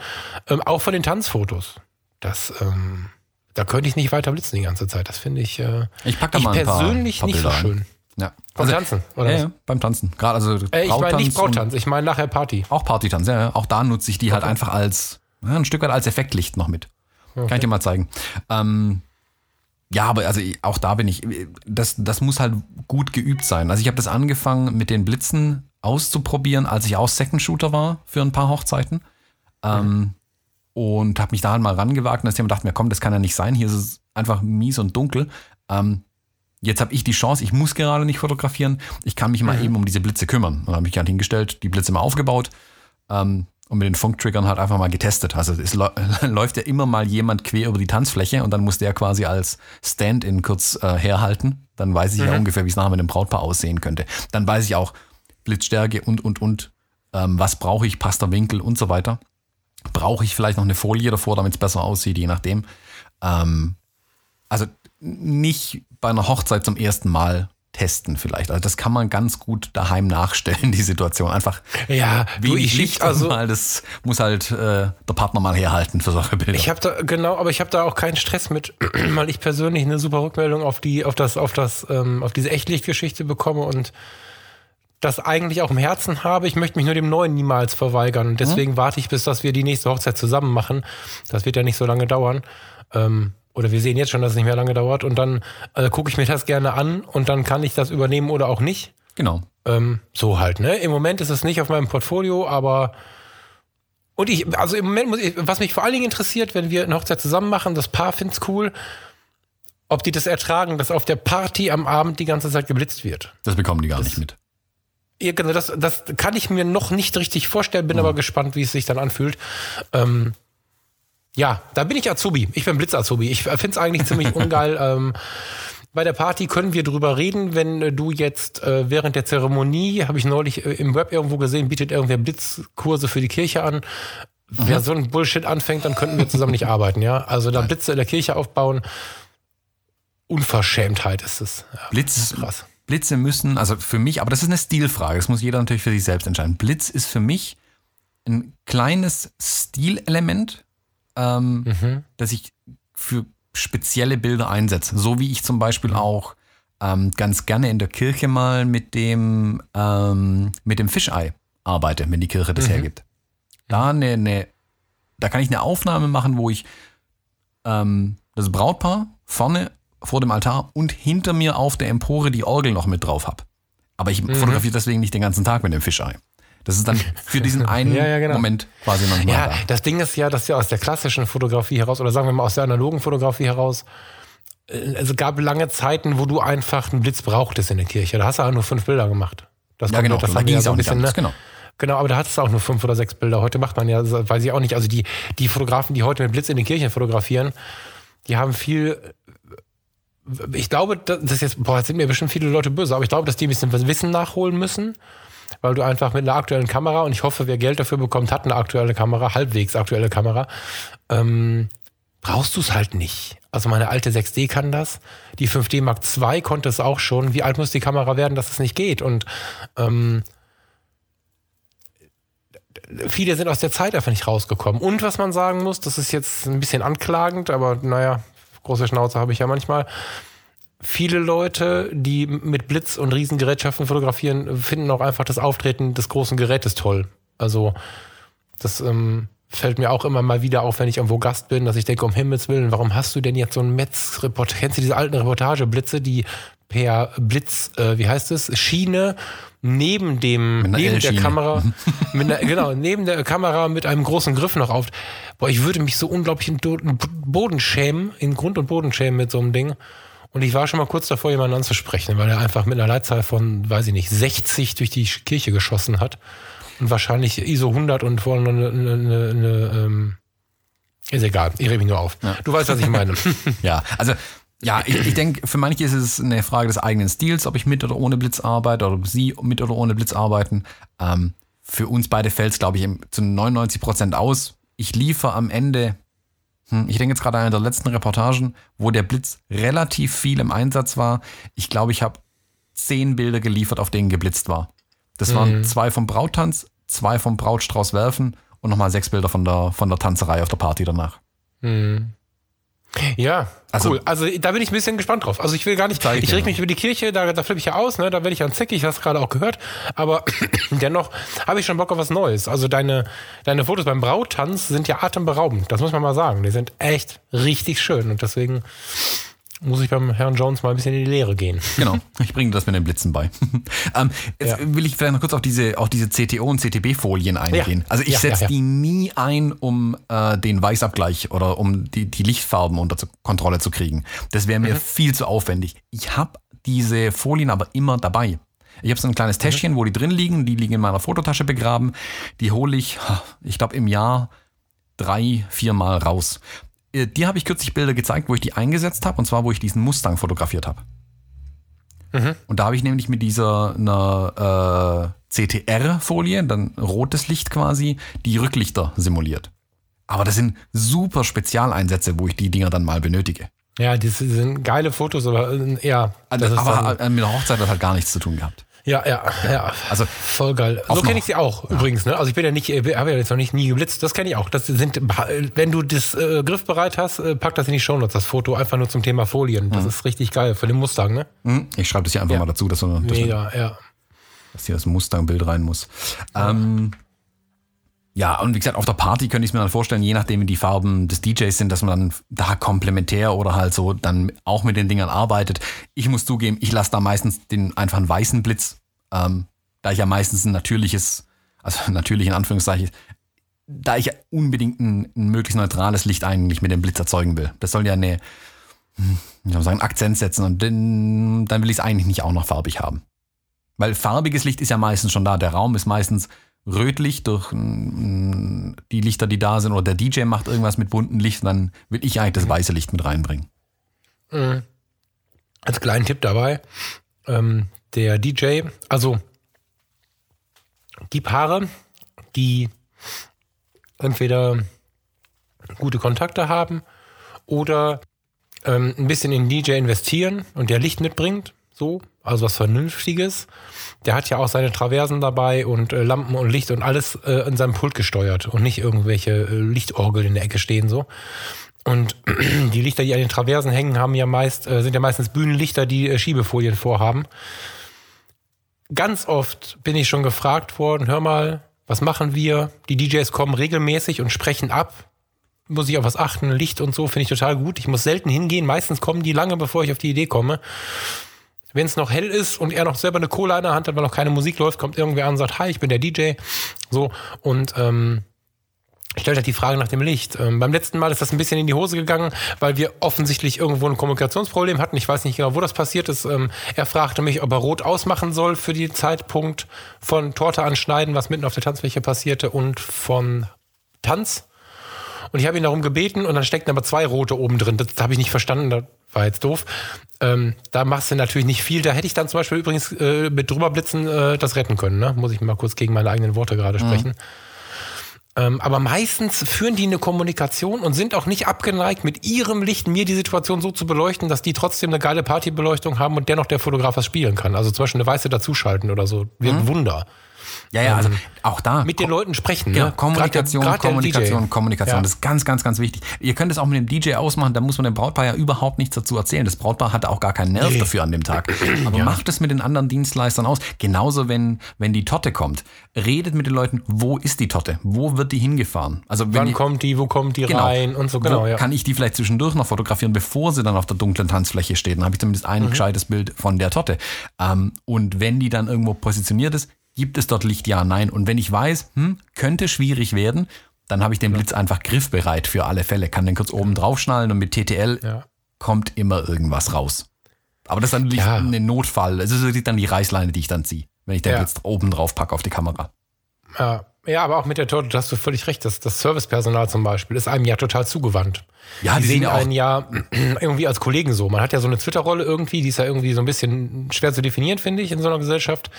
Ähm, auch von den Tanzfotos. Das, ähm, da könnte ich nicht weiter blitzen die ganze Zeit. Das finde ich, äh, ich, pack da mal ein persönlich paar, nicht so schön. Ja. Beim also, Tanzen, oder? Ja, ja, beim Tanzen. Gerade also äh, ich meine nicht Brauttanz, ich meine nachher Party. Auch Partytanz, ja, ja. Auch da nutze ich die halt okay. halt einfach als, ja, ein Stück weit als Effektlicht noch mit. Okay. Kann ich dir mal zeigen. Ähm, ja, aber also auch da bin ich, das, das muss halt gut geübt sein. Also ich habe das angefangen mit den Blitzen auszuprobieren, als ich auch Second Shooter war für ein paar Hochzeiten. Ähm, und habe mich da halt mal rangewagt und ich mir dachte mir, komm, das kann ja nicht sein. Hier ist es einfach mies und dunkel. Ähm, jetzt habe ich die Chance, ich muss gerade nicht fotografieren. Ich kann mich mal mhm. eben um diese Blitze kümmern. Und habe mich halt hingestellt, die Blitze mal aufgebaut. Ähm, und mit den Funktriggern halt einfach mal getestet. Also es <laughs> läuft ja immer mal jemand quer über die Tanzfläche und dann muss der quasi als Stand-in kurz äh, herhalten. Dann weiß ich mhm. ja ungefähr, wie es nachher mit dem Brautpaar aussehen könnte. Dann weiß ich auch Blitzstärke und, und, und. Ähm, was brauche ich, passt der Winkel und so weiter. Brauche ich vielleicht noch eine Folie davor, damit es besser aussieht, je nachdem. Ähm, also nicht bei einer Hochzeit zum ersten Mal testen vielleicht. Also das kann man ganz gut daheim nachstellen, <laughs> die Situation. Einfach ja, wie ich Licht also mal, das muss halt äh, der Partner mal herhalten für solche Bilder. Ich habe da genau, aber ich habe da auch keinen Stress mit, <clears throat> weil ich persönlich eine super Rückmeldung auf die auf das auf das ähm, auf diese Echtlichtgeschichte bekomme und das eigentlich auch im Herzen habe. Ich möchte mich nur dem Neuen niemals verweigern. Und deswegen mhm. warte ich, bis dass wir die nächste Hochzeit zusammen machen. Das wird ja nicht so lange dauern. Ähm, oder wir sehen jetzt schon, dass es nicht mehr lange dauert und dann äh, gucke ich mir das gerne an und dann kann ich das übernehmen oder auch nicht. Genau. Ähm, so halt, ne? Im Moment ist es nicht auf meinem Portfolio, aber und ich, also im Moment muss ich, was mich vor allen Dingen interessiert, wenn wir eine Hochzeit zusammen machen, das Paar find's cool, ob die das ertragen, dass auf der Party am Abend die ganze Zeit geblitzt wird. Das bekommen die gar nicht mit. Ja, genau, das, das kann ich mir noch nicht richtig vorstellen, bin aber gespannt, wie es sich dann anfühlt. Ähm, ja, da bin ich Azubi. Ich bin Blitz-Azubi. Ich finde es eigentlich ziemlich <laughs> ungeil. Ähm, bei der Party können wir drüber reden, wenn äh, du jetzt äh, während der Zeremonie, habe ich neulich äh, im Web irgendwo gesehen, bietet irgendwer Blitzkurse für die Kirche an. Wer so ein Bullshit anfängt, dann könnten wir zusammen nicht arbeiten, ja. Also da Blitze in der Kirche aufbauen, Unverschämtheit ist es. Ja, Blitz, krass. Blitze müssen, also für mich, aber das ist eine Stilfrage, das muss jeder natürlich für sich selbst entscheiden. Blitz ist für mich ein kleines Stilelement, ähm, Mhm. das ich für spezielle Bilder einsetze. So wie ich zum Beispiel auch ähm, ganz gerne in der Kirche mal mit dem, ähm, mit dem Fischei arbeite, wenn die Kirche das hergibt. Da, eine, eine, da kann ich eine Aufnahme machen, wo ich ähm, das Brautpaar vorne vor dem Altar und hinter mir auf der Empore die Orgel noch mit drauf habe. Aber ich fotografiere deswegen nicht den ganzen Tag mit dem Fischei. Das ist dann für diesen <laughs> einen Ja, ja, genau. Moment quasi manchmal Ja, da. das Ding ist ja, dass ja aus der klassischen Fotografie heraus, oder sagen wir mal aus der analogen Fotografie heraus, äh, es gab lange Zeiten, wo du einfach einen Blitz brauchtest in der Kirche. Da hast du auch nur fünf Bilder gemacht. Das Ja, genau. Das Da ging ja es so auch ein bisschen, ne? Genau. Genau, aber da hattest du auch nur fünf oder sechs Bilder. Heute macht man ja, weiß ich auch nicht. Also die, die Fotografen, die heute mit Blitz in den Kirchen fotografieren, die haben viel. Ich glaube, das ist jetzt, boah, jetzt sind mir bestimmt viele Leute böse, aber ich glaube, dass die ein bisschen Wissen nachholen müssen, weil du einfach mit einer aktuellen Kamera, und ich hoffe, wer Geld dafür bekommt, hat eine aktuelle Kamera, halbwegs aktuelle Kamera, ähm, brauchst du es halt nicht. Also meine alte 6D kann das, die 5D Mark II konnte es auch schon. Wie alt muss die Kamera werden, dass es nicht geht? Und ähm, viele sind aus der Zeit einfach nicht rausgekommen. Und was man sagen muss, das ist jetzt ein bisschen anklagend, aber naja, große Schnauze habe ich ja manchmal. Viele Leute, die mit Blitz und Riesengerätschaften fotografieren, finden auch einfach das Auftreten des großen Gerätes toll. Also das ähm, fällt mir auch immer mal wieder auf, wenn ich irgendwo Gast bin, dass ich denke, um Himmels Willen, warum hast du denn jetzt so ein Metz-Report? Kennst du diese alten Reportageblitze, die per Blitz, äh, wie heißt es, Schiene neben dem, neben der. Kamera, <laughs> mit einer, genau, neben der Kamera mit einem großen Griff noch auf. Boah, ich würde mich so unglaublich in Boden schämen, in Grund und Boden schämen mit so einem Ding. Und ich war schon mal kurz davor, jemanden anzusprechen, weil er einfach mit einer Leitzahl von, weiß ich nicht, 60 durch die Kirche geschossen hat. Und wahrscheinlich ISO 100 und vorne eine, eine, eine, eine ähm, ist egal, ich rede mich nur auf. Du weißt, was ich meine. <laughs> Ja, also ja, ich, ich denke, für manche ist es eine Frage des eigenen Stils, ob ich mit oder ohne Blitz arbeite oder ob sie mit oder ohne Blitz arbeiten. Ähm, für uns beide fällt es, glaube ich, zu 99 Prozent aus. Ich liefere am Ende, ich denke jetzt gerade an eine der letzten Reportagen, wo der Blitz relativ viel im Einsatz war. Ich glaube, ich habe zehn Bilder geliefert, auf denen geblitzt war. Das waren zwei vom Brauttanz, zwei vom Brautstrauß werfen und nochmal sechs Bilder von der, von der Tanzerei auf der Party danach. Ja, Also- cool. Also da bin ich ein bisschen gespannt drauf. Also ich will gar nicht, Zeig ich reg mich über die Kirche, da, da flippe ich ja aus, ne? da werde ich an zickig, hast gerade auch gehört. Aber <clears throat> dennoch habe ich schon Bock auf was Neues. Also deine, deine Fotos beim Brauttanz sind ja atemberaubend, das muss man mal sagen. Die sind echt richtig schön und deswegen muss ich beim Herrn Jones mal ein bisschen in die Lehre gehen. <laughs> Genau, ich bringe das mit den Blitzen bei. <laughs> ähm, jetzt Ja. will ich vielleicht noch kurz auf diese, auf diese CTO- und CTB-Folien eingehen. Ja. Also ich Ja, setze die nie ein, um äh, den Weißabgleich oder um die, die Lichtfarben unter Kontrolle zu kriegen. Das wäre Mhm. mir viel zu aufwendig. Ich habe diese Folien aber immer dabei. Ich habe so ein kleines Mhm. Täschchen, wo die drin liegen. Die liegen in meiner Fototasche begraben. Die hole ich, ich glaube, im Jahr drei, vier Mal raus. Äh, Dir habe ich kürzlich Bilder gezeigt, wo ich die eingesetzt habe, und zwar, wo ich diesen Mustang fotografiert habe. Und da habe ich nämlich mit dieser einer, äh, CTR-Folie, dann rotes Licht quasi, die Rücklichter simuliert. Aber das sind super Spezialeinsätze, wo ich die Dinger dann mal benötige. Ja, das sind geile Fotos, aber äh, ja. Also, aber mit der Hochzeit hat halt gar nichts zu tun gehabt. Ja, ja, ja. Also Voll geil. So kenne ich sie auch übrigens. Ne? Also ich bin ja nicht, habe ja jetzt noch nicht nie geblitzt. Das kenne ich auch. Das sind, wenn du das äh, griffbereit hast, äh, pack das in die Shownotes, das Foto einfach nur zum Thema Folien. Das ist richtig geil für den Mustang. Ne? hm, ich schreibe das hier einfach Ja. mal dazu, dass, wir, dass, wir, Mega, ja. dass hier das Mustang-Bild rein muss. Ähm, Ja, und wie gesagt, auf der Party könnte ich mir dann vorstellen, je nachdem, wie die Farben des DJs sind, dass man dann da komplementär oder halt so dann auch mit den Dingern arbeitet. Ich muss zugeben, ich lasse da meistens den einfach einen weißen Blitz, ähm, da ich ja meistens ein natürliches, also <laughs> natürlich in Anführungszeichen, da ich unbedingt ein, ein möglichst neutrales Licht eigentlich mit dem Blitz erzeugen will. Das soll ja eine, wie soll man sagen, Akzent setzen und den, dann will ich es eigentlich nicht auch noch farbig haben. Weil farbiges Licht ist ja meistens schon da. Der Raum ist meistens rötlich durch mm, die Lichter, die da sind, oder der DJ macht irgendwas mit bunten Licht, dann will ich eigentlich das weiße Licht mit reinbringen. Mhm. Als kleinen Tipp dabei, ähm, der DJ, also die Paare, die entweder gute Kontakte haben oder ähm, ein bisschen in DJ investieren und der Licht mitbringt, so, also was Vernünftiges. Der hat ja auch seine Traversen dabei und äh, Lampen und Licht und alles äh, in seinem Pult gesteuert und nicht irgendwelche äh, Lichtorgeln in der Ecke stehen so. Und <clears throat> die Lichter, die an den Traversen hängen, haben ja meist, äh, sind ja meistens Bühnenlichter, die äh, Schiebefolien vorhaben. Ganz oft bin ich schon gefragt worden, hör mal, was machen wir? Die DJs kommen regelmäßig und sprechen ab. Muss ich auf was achten? Licht und so finde ich total gut. Ich muss selten hingehen. Meistens kommen die lange, bevor ich auf die Idee komme. Wenn es noch hell ist und er noch selber eine Cola in der Hand hat, weil noch keine Musik läuft, kommt irgendwer an und sagt, hi, ich bin der DJ. So, und ähm, stellt halt die Frage nach dem Licht. Ähm, beim letzten Mal ist das ein bisschen in die Hose gegangen, weil wir offensichtlich irgendwo ein Kommunikationsproblem hatten. Ich weiß nicht genau, wo das passiert ist. Ähm, er fragte mich, ob er rot ausmachen soll für den Zeitpunkt von Torte anschneiden, was mitten auf der Tanzfläche passierte, und von Tanz. Und ich habe ihn darum gebeten und dann steckten aber zwei rote oben drin. Das, das habe ich nicht verstanden, das war jetzt doof. Ähm, da machst du natürlich nicht viel. Da hätte ich dann zum Beispiel übrigens äh, mit drüberblitzen äh, das retten können. Ne? Muss ich mal kurz gegen meine eigenen Worte gerade mhm. sprechen. Ähm, aber meistens führen die eine Kommunikation und sind auch nicht abgeneigt, mit ihrem Licht mir die Situation so zu beleuchten, dass die trotzdem eine geile Partybeleuchtung haben und dennoch der Fotograf was spielen kann. Also zum Beispiel eine weiße dazuschalten oder so. Wird mhm. ein Wunder. Ja, ja, also ähm, auch da. Mit den Leuten sprechen. Genau, ne? Kommunikation, grad, grad Kommunikation, Kommunikation. Ja. Das ist ganz, ganz, ganz wichtig. Ihr könnt es auch mit dem DJ ausmachen, da muss man dem Brautpaar ja überhaupt nichts dazu erzählen. Das Brautpaar hatte auch gar keinen Nerv nee. dafür an dem Tag. <clears throat> Aber ja. macht es mit den anderen Dienstleistern aus. Genauso, wenn, wenn die Torte kommt. Redet mit den Leuten, wo ist die Torte? Wo wird die hingefahren? Also wenn Wann die, kommt die, wo kommt die genau, rein und so genau. Ja. Kann ich die vielleicht zwischendurch noch fotografieren, bevor sie dann auf der dunklen Tanzfläche steht? Dann habe ich zumindest ein mhm. gescheites Bild von der Torte. Ähm, und wenn die dann irgendwo positioniert ist, Gibt es dort Licht? Ja, nein. Und wenn ich weiß, hm, könnte schwierig werden, dann habe ich den Blitz einfach griffbereit für alle Fälle. Kann den kurz oben drauf schnallen und mit TTL ja. kommt immer irgendwas raus. Aber das ist dann ja. ein Notfall. Es ist dann die Reißleine, die ich dann ziehe, wenn ich den ja. Blitz oben drauf packe auf die Kamera. Ja, ja, aber auch mit der Torte, da hast du völlig recht. Das, das Servicepersonal zum Beispiel ist einem ja total zugewandt. Ja, die, die sehen einen ja <clears throat> irgendwie als Kollegen so. Man hat ja so eine Twitter-Rolle irgendwie, die ist ja irgendwie so ein bisschen schwer zu definieren, finde ich, in so einer Gesellschaft.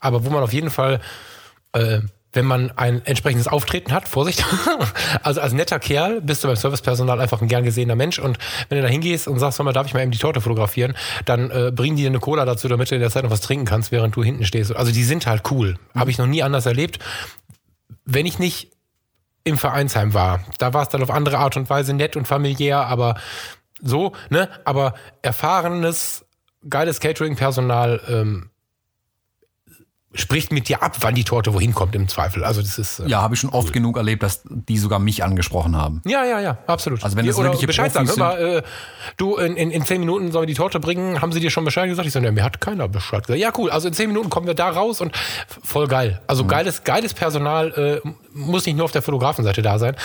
Aber wo man auf jeden Fall, äh, wenn man ein entsprechendes Auftreten hat, Vorsicht, <laughs> also als netter Kerl bist du beim Servicepersonal einfach ein gern gesehener Mensch und wenn du da hingehst und sagst, mal, darf ich mal eben die Torte fotografieren, dann äh, bringen die dir eine Cola dazu, damit du in der Zeit noch was trinken kannst, während du hinten stehst. Also die sind halt cool. Mhm. Habe ich noch nie anders erlebt wenn ich nicht im Vereinsheim war. Da war es dann auf andere Art und Weise nett und familiär, aber so, ne? Aber erfahrenes, geiles Catering-Personal ähm, spricht mit dir ab, wann die Torte wohin kommt im Zweifel. Also das ist äh, ja, habe ich schon oft cool. genug erlebt, dass die sogar mich angesprochen haben. Ja, ja, ja, absolut. Also wenn das Oder wirkliche Bescheid sagen, aber, äh, du in, in, in zehn Minuten sollen wir die Torte bringen, haben sie dir schon Bescheid gesagt? Ich so, ne, mir hat keiner Bescheid gesagt. Ja, cool. Also in zehn Minuten kommen wir da raus und voll geil. Also mhm. geiles, geiles Personal äh, muss nicht nur auf der Fotografenseite da sein.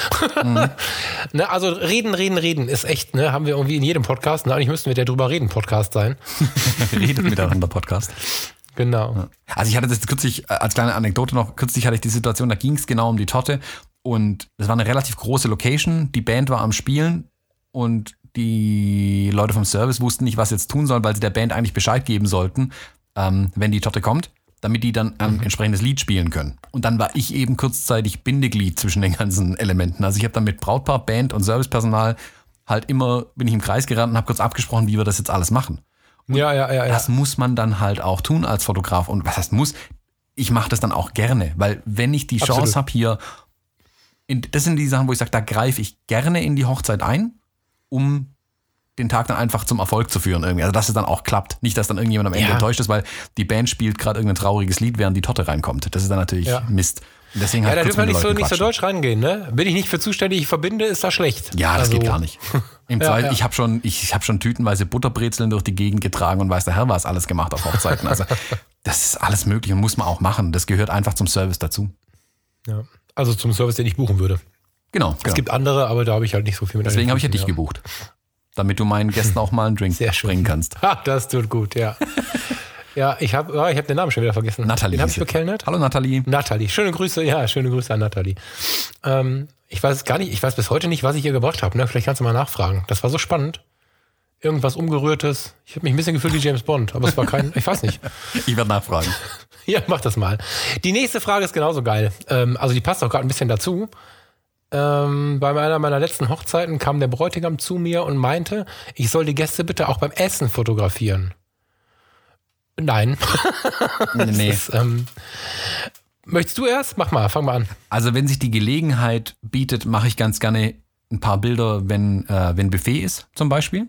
Mhm. <laughs> ne, also reden, reden, reden ist echt. Ne, haben wir irgendwie in jedem Podcast. Ne, eigentlich müssten wir der drüber reden Podcast sein. <laughs> Redet miteinander Podcast. Genau. Ja. Also ich hatte das kürzlich, äh, als kleine Anekdote noch, kürzlich hatte ich die Situation, da ging es genau um die Torte und das war eine relativ große Location, die Band war am Spielen und die Leute vom Service wussten nicht, was jetzt tun sollen, weil sie der Band eigentlich Bescheid geben sollten, ähm, wenn die Torte kommt, damit die dann ein mhm. entsprechendes Lied spielen können. Und dann war ich eben kurzzeitig Bindeglied zwischen den ganzen Elementen. Also ich habe dann mit Brautpaar, Band und Servicepersonal halt immer, bin ich im Kreis gerannt und habe kurz abgesprochen, wie wir das jetzt alles machen. Ja, ja, ja, ja. Das muss man dann halt auch tun als Fotograf. Und was heißt muss? Ich mache das dann auch gerne, weil wenn ich die Chance habe hier, in, das sind die Sachen, wo ich sage, da greife ich gerne in die Hochzeit ein, um den Tag dann einfach zum Erfolg zu führen irgendwie. Also dass es dann auch klappt. Nicht, dass dann irgendjemand am Ende Ja. enttäuscht ist, weil die Band spielt gerade irgendein trauriges Lied, während die Torte reinkommt. Das ist dann natürlich Ja. Mist. Deswegen Ja, halt da dürfen wir nicht so, nicht so deutsch rangehen, ne? Bin ich nicht für zuständig, ich verbinde, ist das schlecht. Ja, das Also, geht gar nicht. <laughs> Im Ja, Zweifel, ja. ich habe schon, ich, ich hab schon tütenweise Butterbrezeln durch die Gegend getragen und weiß der Herr was alles gemacht auf Hochzeiten. Also <laughs> das ist alles möglich und muss man auch machen. Das gehört einfach zum Service dazu. Ja. Also zum Service, den ich buchen würde. Genau. genau. Es gibt andere, aber da habe ich halt nicht so viel mit Deswegen habe ich ja dich gebucht. Damit du meinen Gästen auch mal einen Drink <laughs> Sehr bringen kannst. Ha, das tut gut, ja. <laughs> ja, ich habe ja, ich hab den Namen schon wieder vergessen. Nathalie. Den habe ich bekellnert. Hallo Nathalie. Nathalie. Schöne Grüße, ja, schöne Grüße an Nathalie. Ähm, ich weiß gar nicht, ich weiß bis heute nicht, was ich ihr gebracht habe. Ne? Vielleicht kannst du mal nachfragen. Das war so spannend. Irgendwas Umgerührtes. Ich habe mich ein bisschen gefühlt wie James Bond, aber es war kein, ich weiß nicht. <laughs> Ich werde nachfragen. Ja, mach das mal. Die nächste Frage ist genauso geil. Ähm, also die passt auch gerade ein bisschen dazu. Ähm, bei einer meiner letzten Hochzeiten kam der Bräutigam zu mir und meinte, ich soll die Gäste bitte auch beim Essen fotografieren. Nein. Nee. <laughs> Das, ähm, möchtest du erst? Mach mal, fang mal an. Also wenn sich die Gelegenheit bietet, mache ich ganz gerne ein paar Bilder, wenn, äh, wenn Buffet ist zum Beispiel.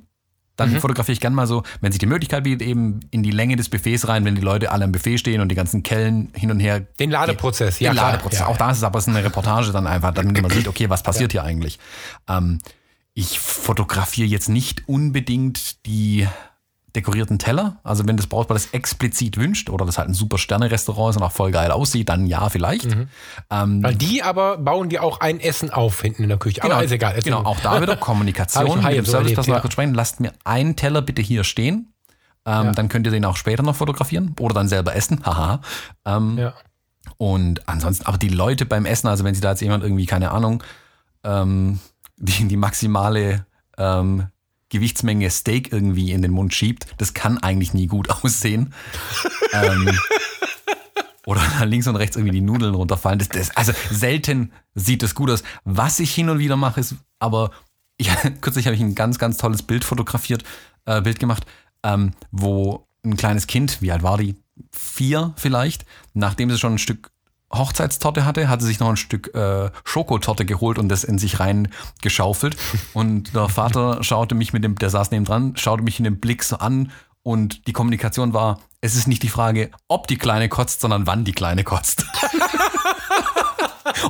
Dann Mhm. fotografiere ich gerne mal so, wenn sich die Möglichkeit bietet, eben in die Länge des Buffets rein, wenn die Leute alle am Buffet stehen und die ganzen Kellen hin und her. Den Ladeprozess, ja. Den klar. Ladeprozess. Ja, Auch da ist es aber es ist eine Reportage dann einfach, damit <clears throat> man sieht, okay, was passiert hier eigentlich. Ähm, ich fotografiere jetzt nicht unbedingt die dekorierten Teller. Also wenn das Brautpaar das explizit wünscht oder das halt ein super Sterne-Restaurant ist und auch voll geil aussieht, dann ja, vielleicht. Mhm. Ähm, Weil die aber bauen die auch ein Essen auf hinten in der Küche. Aber ist egal. Genau, auch da wieder <laughs> Kommunikation mit dem so Servicepersonal kurz sprechen. Lasst mir einen Teller bitte hier stehen. Ähm, Ja. Dann könnt ihr den auch später noch fotografieren oder dann selber essen. <laughs> Haha. Ähm, Ja. Und ansonsten, aber die Leute beim Essen, also wenn sie da jetzt jemand irgendwie, keine Ahnung, ähm, die, die maximale ähm, Gewichtsmenge Steak irgendwie in den Mund schiebt, das kann eigentlich nie gut <laughs> aussehen. ähm, oder links und rechts irgendwie die Nudeln runterfallen. Das, das, also selten sieht es gut aus. Was ich hin und wieder mache, ist, aber ich, <laughs> kürzlich habe ich ein ganz, ganz tolles Bild fotografiert, äh, Bild gemacht, ähm, wo ein kleines Kind, wie alt war die? Vier vielleicht, nachdem sie schon ein Stück Hochzeitstorte hatte, hat sie sich noch ein Stück äh, Schokotorte geholt und das in sich rein geschaufelt. Und der Vater schaute mich mit dem, der saß neben dran, schaute mich in dem Blick so an und die Kommunikation war, es ist nicht die Frage, ob die Kleine kotzt, sondern wann die Kleine kotzt. <laughs>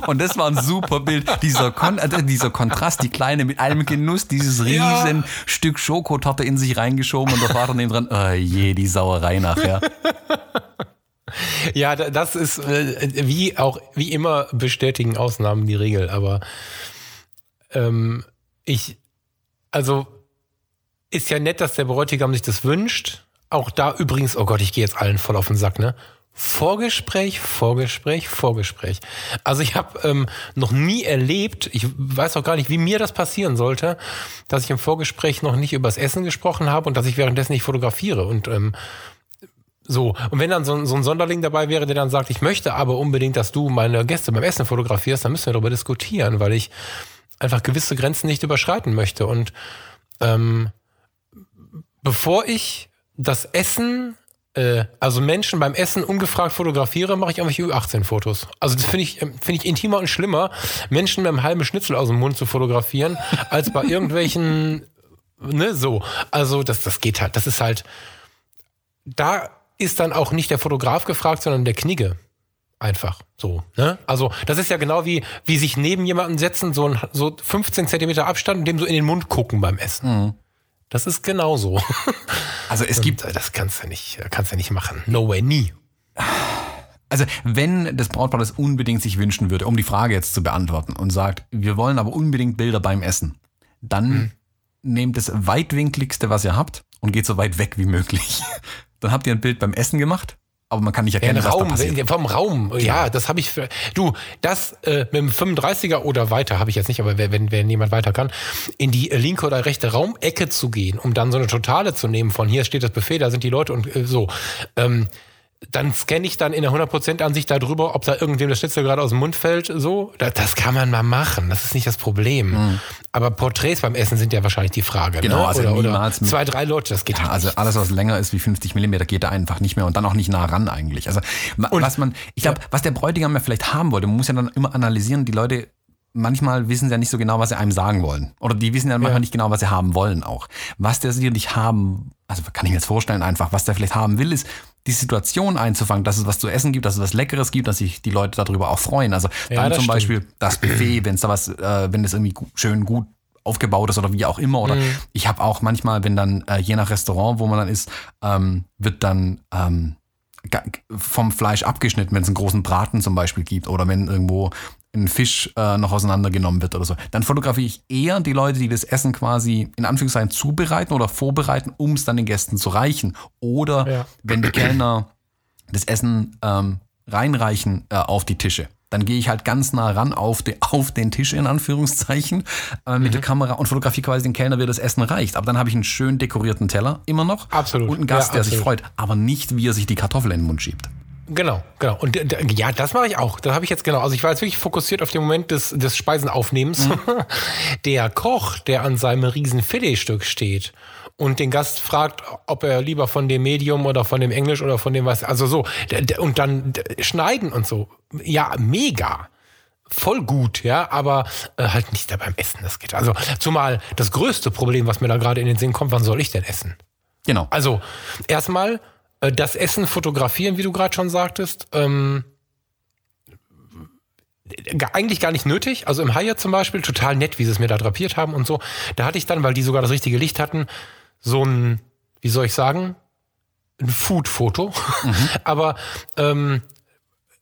Und das war ein super Bild. Dieser, Kon äh, dieser Kontrast, die Kleine mit allem Genuss, dieses riesen Stück Schokotorte in sich reingeschoben und der Vater neben dran, oh je, die Sauerei nachher. Ja, da- das ist äh, wie auch wie immer bestätigen Ausnahmen die Regel, aber ähm, ich also ist ja nett, dass der Bräutigam sich das wünscht. Auch da übrigens, oh Gott, ich gehe jetzt allen voll auf den Sack, ne? Vorgespräch, Vorgespräch, Vorgespräch. Also ich habe ähm, noch nie erlebt, ich weiß auch gar nicht, wie mir das passieren sollte, dass ich im Vorgespräch noch nicht übers Essen gesprochen habe und dass ich währenddessen nicht fotografiere. Und ähm, so, und wenn dann so, ein- so ein Sonderling dabei wäre, der dann sagt, ich möchte aber unbedingt, dass du meine Gäste beim Essen fotografierst, dann müssen wir darüber diskutieren, weil ich einfach gewisse Grenzen nicht überschreiten möchte. Und ähm, bevor ich das Essen, äh, also Menschen beim Essen ungefragt fotografiere, mache ich irgendwelche Ü18-Fotos. Also das finde ich, ähm, finde ich intimer und schlimmer, Menschen mit einem halben Schnitzel aus dem Mund zu fotografieren, <laughs> als bei irgendwelchen, ne, so. Also das, das geht halt, das ist halt, da ist dann auch nicht der Fotograf gefragt, sondern der Knigge. Einfach so. Ne? Also das ist ja genau wie, wie sich neben jemanden setzen, so, ein, so 15 Zentimeter Abstand und dem so in den Mund gucken beim Essen. Das ist genauso. <laughs> Also es gibt, Das kannst du nicht, kannst du nicht machen. No way, nie. also wenn das Brautpaar das unbedingt sich wünschen würde, um die Frage jetzt zu beantworten und sagt, wir wollen aber unbedingt Bilder beim Essen, dann nehmt das weitwinkligste, was ihr habt und geht so weit weg wie möglich. Dann habt ihr ein Bild beim Essen gemacht, aber man kann nicht erkennen, was da Raum, passiert. wenn- vom Raum, ja, das habe ich für, du, das äh, mit dem 35er oder weiter habe ich jetzt nicht, aber wenn, wenn, wenn jemand weiter kann, in die linke oder rechte Raumecke zu gehen, um dann so eine Totale zu nehmen von hier steht das Buffet, da sind die Leute und äh, so, ähm, dann scanne ich dann in der 100% Ansicht darüber, ob da irgendwem das Schnitzel gerade aus dem Mund fällt, so. Das, das kann man mal machen, das ist nicht das Problem. Aber Porträts beim Essen sind ja wahrscheinlich die Frage. Mhm. Genau, ne? also oder, oder zwei, drei Leute, das geht Ja, halt also alles, was länger ist wie 50 Millimeter, geht da einfach nicht mehr und dann auch nicht nah ran eigentlich. Also ma- was man, ich glaube, was der Bräutigam ja vielleicht haben wollte, man muss ja dann immer analysieren, die Leute manchmal wissen sie ja nicht so genau, was sie einem sagen wollen. Oder die wissen ja manchmal Ja. nicht genau, was sie haben wollen auch. Was der sicherlich haben, also kann ich mir jetzt vorstellen einfach, was der vielleicht haben will, ist die Situation einzufangen, dass es was zu essen gibt, dass es was Leckeres gibt, dass sich die Leute darüber auch freuen. Also Ja, dann zum stimmt. Beispiel das Buffet, <clears throat> wenn es da was, äh, wenn das irgendwie schön gut aufgebaut ist oder wie auch immer. Oder Mhm. ich habe auch manchmal, wenn dann äh, je nach Restaurant, wo man dann ist, ähm, wird dann ähm, vom Fleisch abgeschnitten, wenn es einen großen Braten zum Beispiel gibt oder wenn irgendwo ein Fisch äh, noch auseinandergenommen wird oder so. Dann fotografiere ich eher die Leute, die das Essen quasi in Anführungszeichen zubereiten oder vorbereiten, um es dann den Gästen zu reichen. Oder Ja. wenn die Kellner das Essen ähm, reinreichen äh, auf die Tische. Dann gehe ich halt ganz nah ran auf, de, auf den Tisch in Anführungszeichen äh, mit Mhm. der Kamera und fotografiere quasi den Kellner, wie das Essen reicht. Aber dann habe ich einen schön dekorierten Teller immer noch Absolut. und einen Gast, Ja, der sich freut, aber nicht, wie er sich die Kartoffel in den Mund schiebt. Genau, genau. Und d- ja, das mache ich auch. Das habe ich jetzt genau. Also ich war jetzt wirklich fokussiert auf den Moment des, des Speisenaufnehmens. Mhm. <laughs> Der Koch, der an seinem riesen Filetstück steht und den Gast fragt, ob er lieber von dem Medium oder von dem Englisch oder von dem was, also so, und dann schneiden und so. Ja, mega. Voll gut, ja, aber äh, halt nicht da beim Essen, das geht. Also, zumal das größte Problem, was mir da gerade in den Sinn kommt, wann soll ich denn essen? Genau. Also, erstmal äh, das Essen fotografieren, wie du gerade schon sagtest. Ähm, eigentlich gar nicht nötig. Also im Hyatt zum Beispiel, total nett, wie sie es mir da drapiert haben und so. Da hatte ich dann, weil die sogar das richtige Licht hatten, so ein, wie soll ich sagen, ein Food-Foto. <laughs> Aber ähm,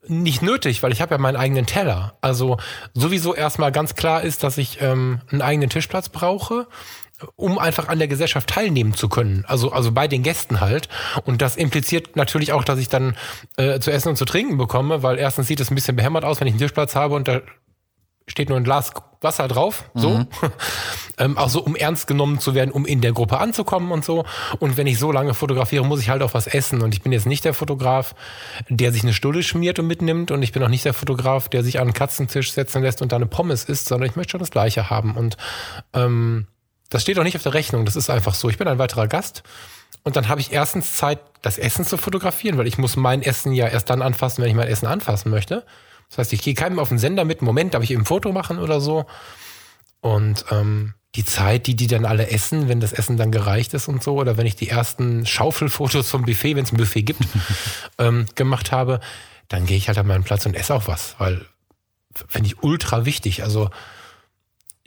nicht nötig, weil ich habe ja meinen eigenen Teller. Also sowieso erstmal ganz klar ist, dass ich ähm, einen eigenen Tischplatz brauche, um einfach an der Gesellschaft teilnehmen zu können. Also, also bei den Gästen halt. Und das impliziert natürlich auch, dass ich dann äh, zu essen und zu trinken bekomme, weil erstens sieht es ein bisschen behämmert aus, wenn ich einen Tischplatz habe und da steht nur ein Glas Wasser drauf, so. <laughs> ähm, auch so, um ernst genommen zu werden, um in der Gruppe anzukommen und so. Und wenn ich so lange fotografiere, muss ich halt auch was essen. Und ich bin jetzt nicht der Fotograf, der sich eine Stulle schmiert und mitnimmt. Und ich bin auch nicht der Fotograf, der sich an einen Katzentisch setzen lässt und da eine Pommes isst, sondern ich möchte schon das Gleiche haben. Und ähm, das steht auch nicht auf der Rechnung. Das ist einfach so. Ich bin ein weiterer Gast. Und dann habe ich erstens Zeit, das Essen zu fotografieren, weil ich muss mein Essen ja erst dann anfassen, wenn ich mein Essen anfassen möchte. Das heißt, ich gehe keinem auf den Sender mit, Moment, darf ich eben ein Foto machen oder so. Und ähm, die Zeit, die die dann alle essen, wenn das Essen dann gereicht ist und so, oder wenn ich die ersten Schaufelfotos vom Buffet, wenn es ein Buffet gibt, <laughs> ähm, gemacht habe, dann gehe ich halt an meinen Platz und esse auch was, weil finde ich ultra wichtig. Also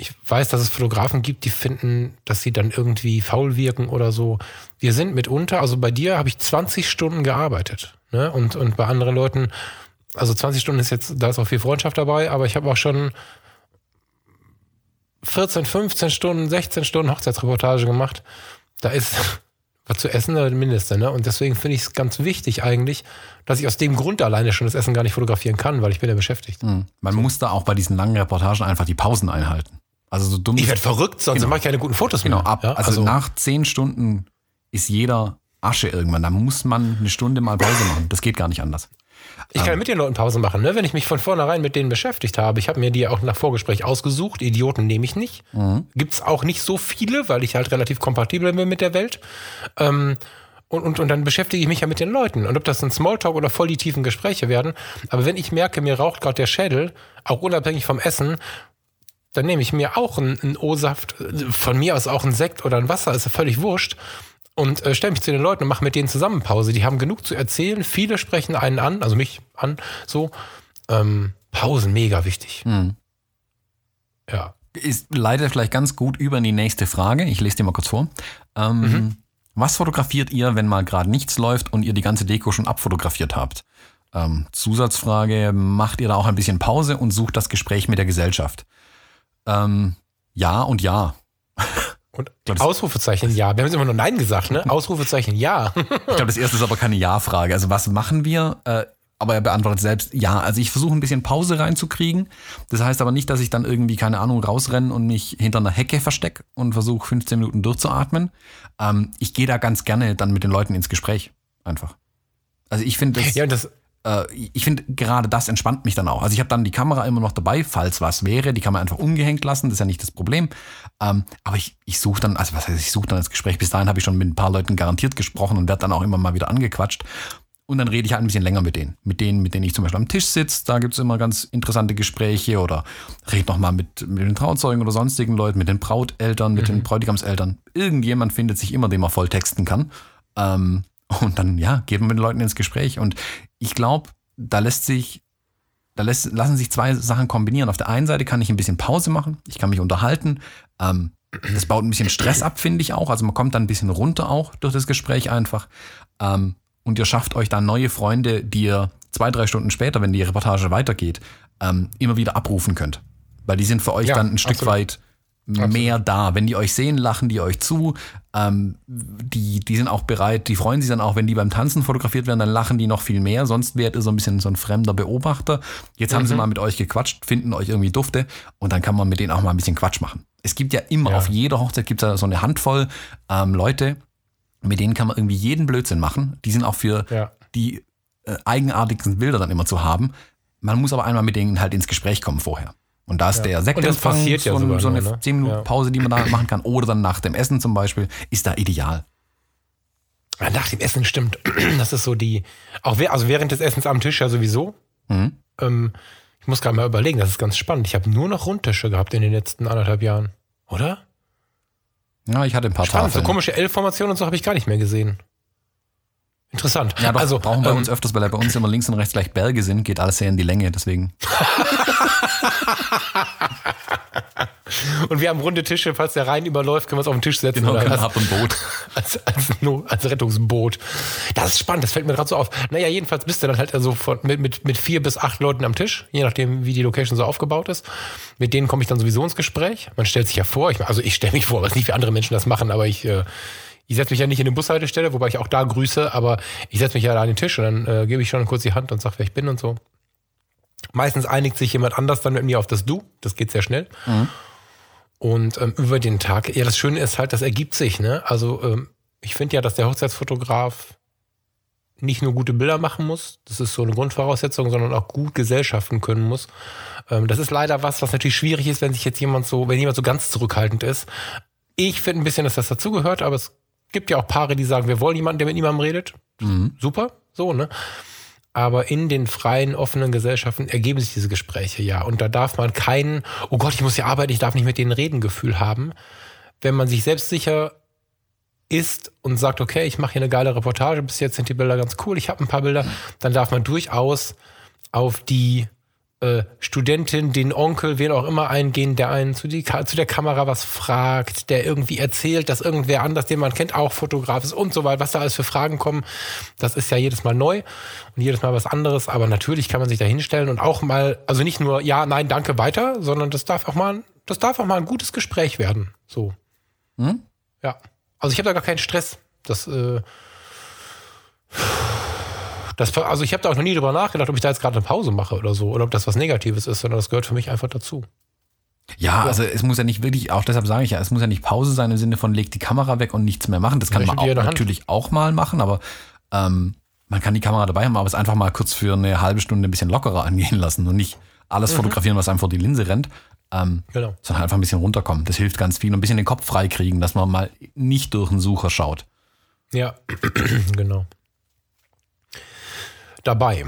ich weiß, dass es Fotografen gibt, die finden, dass sie dann irgendwie faul wirken oder so. Wir sind mitunter, also bei dir habe ich 20 Stunden gearbeitet. Ne? Und, und bei anderen Leuten, also 20 Stunden ist jetzt, da ist auch viel Freundschaft dabei, aber ich habe auch schon 14, 15 Stunden, 16 Stunden Hochzeitsreportage gemacht. Da ist <laughs> was zu essen das Mindeste. Ne? Und deswegen finde ich es ganz wichtig eigentlich, dass ich aus dem Grund alleine schon das Essen gar nicht fotografieren kann, weil ich bin ja beschäftigt. Mhm. Man muss da auch bei diesen langen Reportagen einfach die Pausen einhalten. Also so dumm Ich werde verrückt, sonst Genau. mache ich keine guten Fotos Genau, mehr. ab. Ja, also, nach zehn Stunden ist jeder Asche irgendwann. Da muss man eine Stunde mal Pause machen. Das geht gar nicht anders. Ich kann mit den Leuten Pause machen, ne? wenn ich mich von vornherein mit denen beschäftigt habe. Ich habe mir die auch nach Vorgespräch ausgesucht. Idioten nehme ich nicht. Gibt's auch nicht so viele, weil ich halt relativ kompatibel bin mit der Welt. Ähm, und, und, und dann beschäftige ich mich ja mit den Leuten. Und ob das ein Smalltalk oder voll die tiefen Gespräche werden. Aber wenn ich merke, mir raucht gerade der Schädel, auch unabhängig vom Essen, dann nehme ich mir auch einen, einen O-Saft, von mir aus auch ein Sekt oder ein Wasser, ist ja völlig wurscht. Und äh, stelle mich zu den Leuten und mache mit denen zusammen Pause. Die haben genug zu erzählen. Viele sprechen einen an, also mich an, so. Ähm, Pausen, mega wichtig. Ja. Ist leider vielleicht ganz gut über in die nächste Frage. Ich lese dir mal kurz vor. Ähm, Mhm. Was fotografiert ihr, wenn mal gerade nichts läuft und ihr die ganze Deko schon abfotografiert habt? Ähm, Zusatzfrage, macht ihr da auch ein bisschen Pause und sucht das Gespräch mit der Gesellschaft? Ähm, ja und ja. Und glaub, Ausrufezeichen ja. Wir haben jetzt immer nur Nein gesagt, ne? Ausrufezeichen ja. Ich glaube, das erste ist aber keine Ja-Frage. Also was machen wir? Äh, aber er beantwortet selbst ja. Also ich versuche ein bisschen Pause reinzukriegen. Das heißt aber nicht, dass ich dann irgendwie, keine Ahnung, rausrenne und mich hinter einer Hecke verstecke und versuche 15 Minuten durchzuatmen. Ähm, ich gehe da ganz gerne dann mit den Leuten ins Gespräch. Einfach. Also ich finde das, ja, und das, ich finde gerade das entspannt mich dann auch. Also ich habe dann die Kamera immer noch dabei, falls was wäre. Die kann man einfach umgehängt lassen, das ist ja nicht das Problem. Ähm, aber ich, ich suche dann, also was heißt, ich suche dann das Gespräch. Bis dahin habe ich schon mit ein paar Leuten garantiert gesprochen und werde dann auch immer mal wieder angequatscht. Und dann rede ich halt ein bisschen länger mit denen. Mit denen, mit denen ich zum Beispiel am Tisch sitze, da gibt es immer ganz interessante Gespräche oder rede nochmal mit, mit den Trauzeugen oder sonstigen Leuten, mit den Brauteltern, mit mhm. den Bräutigamseltern. Irgendjemand findet sich immer, den man voll texten kann. Ähm, und dann, ja, man mit den Leuten ins Gespräch. Und ich glaube, da lässt sich, da lässt, lassen sich zwei Sachen kombinieren. Auf der einen Seite kann ich ein bisschen Pause machen, ich kann mich unterhalten. Ähm, das baut ein bisschen Stress ab, finde ich auch. Also man kommt dann ein bisschen runter auch durch das Gespräch einfach. Ähm, und ihr schafft euch dann neue Freunde, die ihr zwei, drei Stunden später, wenn die Reportage weitergeht, ähm, immer wieder abrufen könnt. Weil die sind für euch ja, dann ein Stück absolut. weit mehr absolut. da. Wenn die euch sehen, lachen die euch zu. Ähm, die, die sind auch bereit, die freuen sich dann auch, wenn die beim Tanzen fotografiert werden, dann lachen die noch viel mehr. Sonst wärt ihr so ein bisschen so ein fremder Beobachter. Jetzt mhm. haben sie mhm. mal mit euch gequatscht, finden euch irgendwie dufte und dann kann man mit denen auch mal ein bisschen Quatsch machen. Es gibt ja immer, ja. auf jeder Hochzeit gibt es ja so eine Handvoll ähm, Leute, mit denen kann man irgendwie jeden Blödsinn machen. Die sind auch für ja. die äh, eigenartigsten Bilder dann immer zu haben. Man muss aber einmal mit denen halt ins Gespräch kommen vorher. Und da ist ja. der Sektempfang, so, ja so, eine ne? 10 Minuten Pause, die man da machen kann, oder dann nach dem Essen zum Beispiel, ist da ideal. Nach dem Essen stimmt. <clears throat> Das ist so die, auch also während des Essens am Tisch ja sowieso. Mhm. Ähm, ich muss gerade mal überlegen, das ist ganz spannend. Ich habe nur noch Rundtische gehabt in den letzten anderthalb Jahren, oder? Ja, ich hatte ein paar Spannend, Tafeln. so komische L-Formationen und so habe ich gar nicht mehr gesehen. Interessant. Ja, doch, also brauchen wir ähm, uns öfters, weil bei uns immer links und rechts gleich Berge sind, geht alles sehr in die Länge, deswegen. und wir haben runde Tische, falls der Rhein überläuft, können wir uns auf den Tisch setzen. Genau, können ab und Boot. Als, als, als, Rettungsboot. Das ist spannend, das fällt mir gerade so auf. Naja, jedenfalls bist du dann halt also von, mit, mit, mit vier bis acht Leuten am Tisch, je nachdem, wie die Location so aufgebaut ist. Mit denen komme ich dann sowieso ins Gespräch. Man stellt sich ja vor, ich, also ich stelle mich vor, was nicht wie andere Menschen das machen, aber ich, äh, ich setze mich ja nicht in eine Bushaltestelle, wobei ich auch da grüße, aber ich setze mich ja da an den Tisch und dann äh, gebe ich schon kurz die Hand und sage, wer ich bin und so. Meistens einigt sich jemand anders dann mit mir auf das Du. Das geht sehr schnell. Mhm. Und ähm, über den Tag, ja, das Schöne ist halt, das ergibt sich, ne? Also ähm, ich finde ja, dass der Hochzeitsfotograf nicht nur gute Bilder machen muss, das ist so eine Grundvoraussetzung, sondern auch gut gesellschaften können muss. Ähm, das ist leider was, was natürlich schwierig ist, wenn sich jetzt jemand so, wenn jemand so ganz zurückhaltend ist. Ich finde ein bisschen, dass das dazugehört, aber es gibt ja auch Paare, die sagen, wir wollen jemanden, der mit niemandem redet. Mhm. Super, so, ne? Aber in den freien, offenen Gesellschaften ergeben sich diese Gespräche ja. Und da darf man kein, oh Gott, ich muss ja arbeiten, ich darf nicht mit denen reden, Gefühl haben. Wenn man sich selbstsicher ist und sagt, okay, ich mache hier eine geile Reportage, bis jetzt sind die Bilder ganz cool, ich habe ein paar Bilder, dann darf man durchaus auf die äh, Studentin, den Onkel, wen auch immer eingehen, der einen zu, die, zu der Kamera was fragt, der irgendwie erzählt, dass irgendwer anders, den man kennt, auch Fotograf ist und so weiter, was da alles für Fragen kommen. Das ist ja jedes Mal neu und jedes Mal was anderes, aber natürlich kann man sich da hinstellen und auch mal, also nicht nur ja, nein, danke, weiter, sondern das darf auch mal, das darf auch mal ein gutes Gespräch werden. So. Hm? Ja. Also ich habe da gar keinen Stress. Das, äh, das, also ich habe da auch noch nie drüber nachgedacht, ob ich da jetzt gerade eine Pause mache oder so, oder ob das was Negatives ist, sondern das gehört für mich einfach dazu. Ja, also es muss ja nicht wirklich, auch deshalb sage ich ja, es muss ja nicht Pause sein im Sinne von leg die Kamera weg und nichts mehr machen. Das kann man auch natürlich auch mal machen, aber ähm, man kann die Kamera dabei haben, aber es einfach mal kurz für eine halbe Stunde ein bisschen lockerer <laughs> angehen lassen und nicht alles mhm. fotografieren, was einem vor die Linse rennt. Ähm, genau. Sondern einfach ein bisschen runterkommen. Das hilft ganz viel und ein bisschen den Kopf freikriegen, dass man mal nicht durch den Sucher schaut. Ja, <clears throat> genau dabei.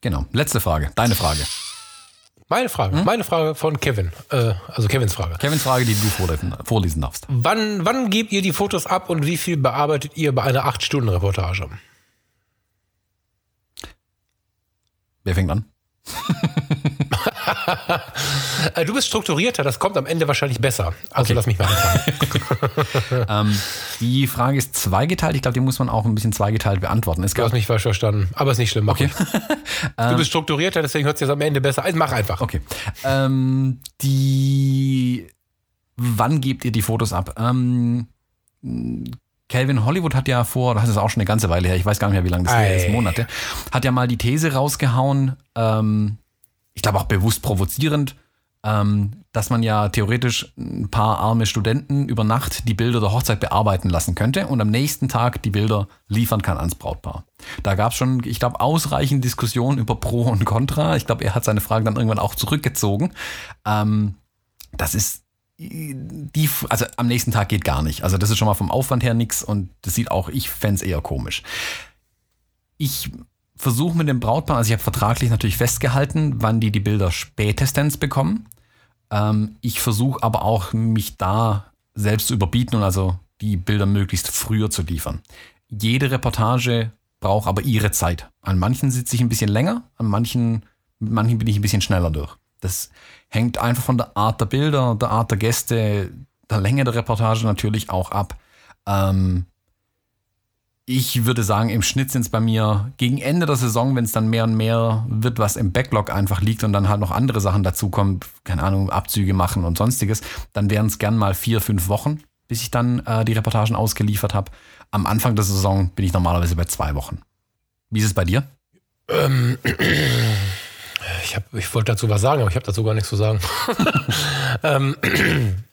Genau. Letzte Frage. Deine Frage. Meine Frage. Hm? Meine Frage von Kevin. Äh, also Kevins Frage. Kevins Frage, die du vorlesen, darfst. Wann, wann gebt ihr die Fotos ab und wie viel bearbeitet ihr bei einer 8-Stunden-Reportage? Wer fängt an? <laughs> <laughs> Äh, du bist strukturierter, das kommt am Ende wahrscheinlich besser. Also okay. lass mich mal anfangen. <laughs> ähm, die Frage ist zweigeteilt. Ich glaube, die muss man auch ein bisschen zweigeteilt beantworten. Es du hast mich falsch verstanden, aber ist nicht schlimm. Okay. <laughs> du bist strukturierter, deswegen hört es jetzt am Ende besser. Also mach einfach. Okay. Ähm, die. Wann gebt ihr die Fotos ab? Ähm, Calvin Hollywood hat ja vor, das ist auch schon eine ganze Weile her, ich weiß gar nicht mehr, wie lange das her ist, Monate, hat ja mal die These rausgehauen, ähm, ich glaube auch bewusst provozierend, ähm, dass man ja theoretisch ein paar arme Studenten über Nacht die Bilder der Hochzeit bearbeiten lassen könnte und am nächsten Tag die Bilder liefern kann ans Brautpaar. Da gab es schon, ich glaube, ausreichend Diskussionen über Pro und Contra. Ich glaube, er hat seine Frage dann irgendwann auch zurückgezogen. Ähm, das ist die, also am nächsten Tag geht gar nicht. Also das ist schon mal vom Aufwand her nichts und das sieht auch, ich fände es eher komisch. ich versuche mit dem Brautpaar, also ich habe vertraglich natürlich festgehalten, wann die die Bilder spätestens bekommen. Ähm, ich versuche aber auch, mich da selbst zu überbieten und also die Bilder möglichst früher zu liefern. Jede Reportage braucht aber ihre Zeit. An manchen sitze ich ein bisschen länger, an manchen, manchen bin ich ein bisschen schneller durch. Das hängt einfach von der Art der Bilder, der Art der Gäste, der Länge der Reportage natürlich auch ab. Ähm, ich würde sagen, im Schnitt sind es bei mir gegen Ende der Saison, wenn es dann mehr und mehr wird, was im Backlog einfach liegt und dann halt noch andere Sachen dazukommen, keine Ahnung, Abzüge machen und sonstiges, dann wären es gern mal vier, fünf Wochen, bis ich dann äh, die Reportagen ausgeliefert habe. Am Anfang der Saison bin ich normalerweise bei zwei Wochen. Wie ist es bei dir? Ähm, <clears throat> ich, hab, ich wollte dazu was sagen, aber ich habe dazu gar nichts zu sagen. <laughs> ähm, <clears throat>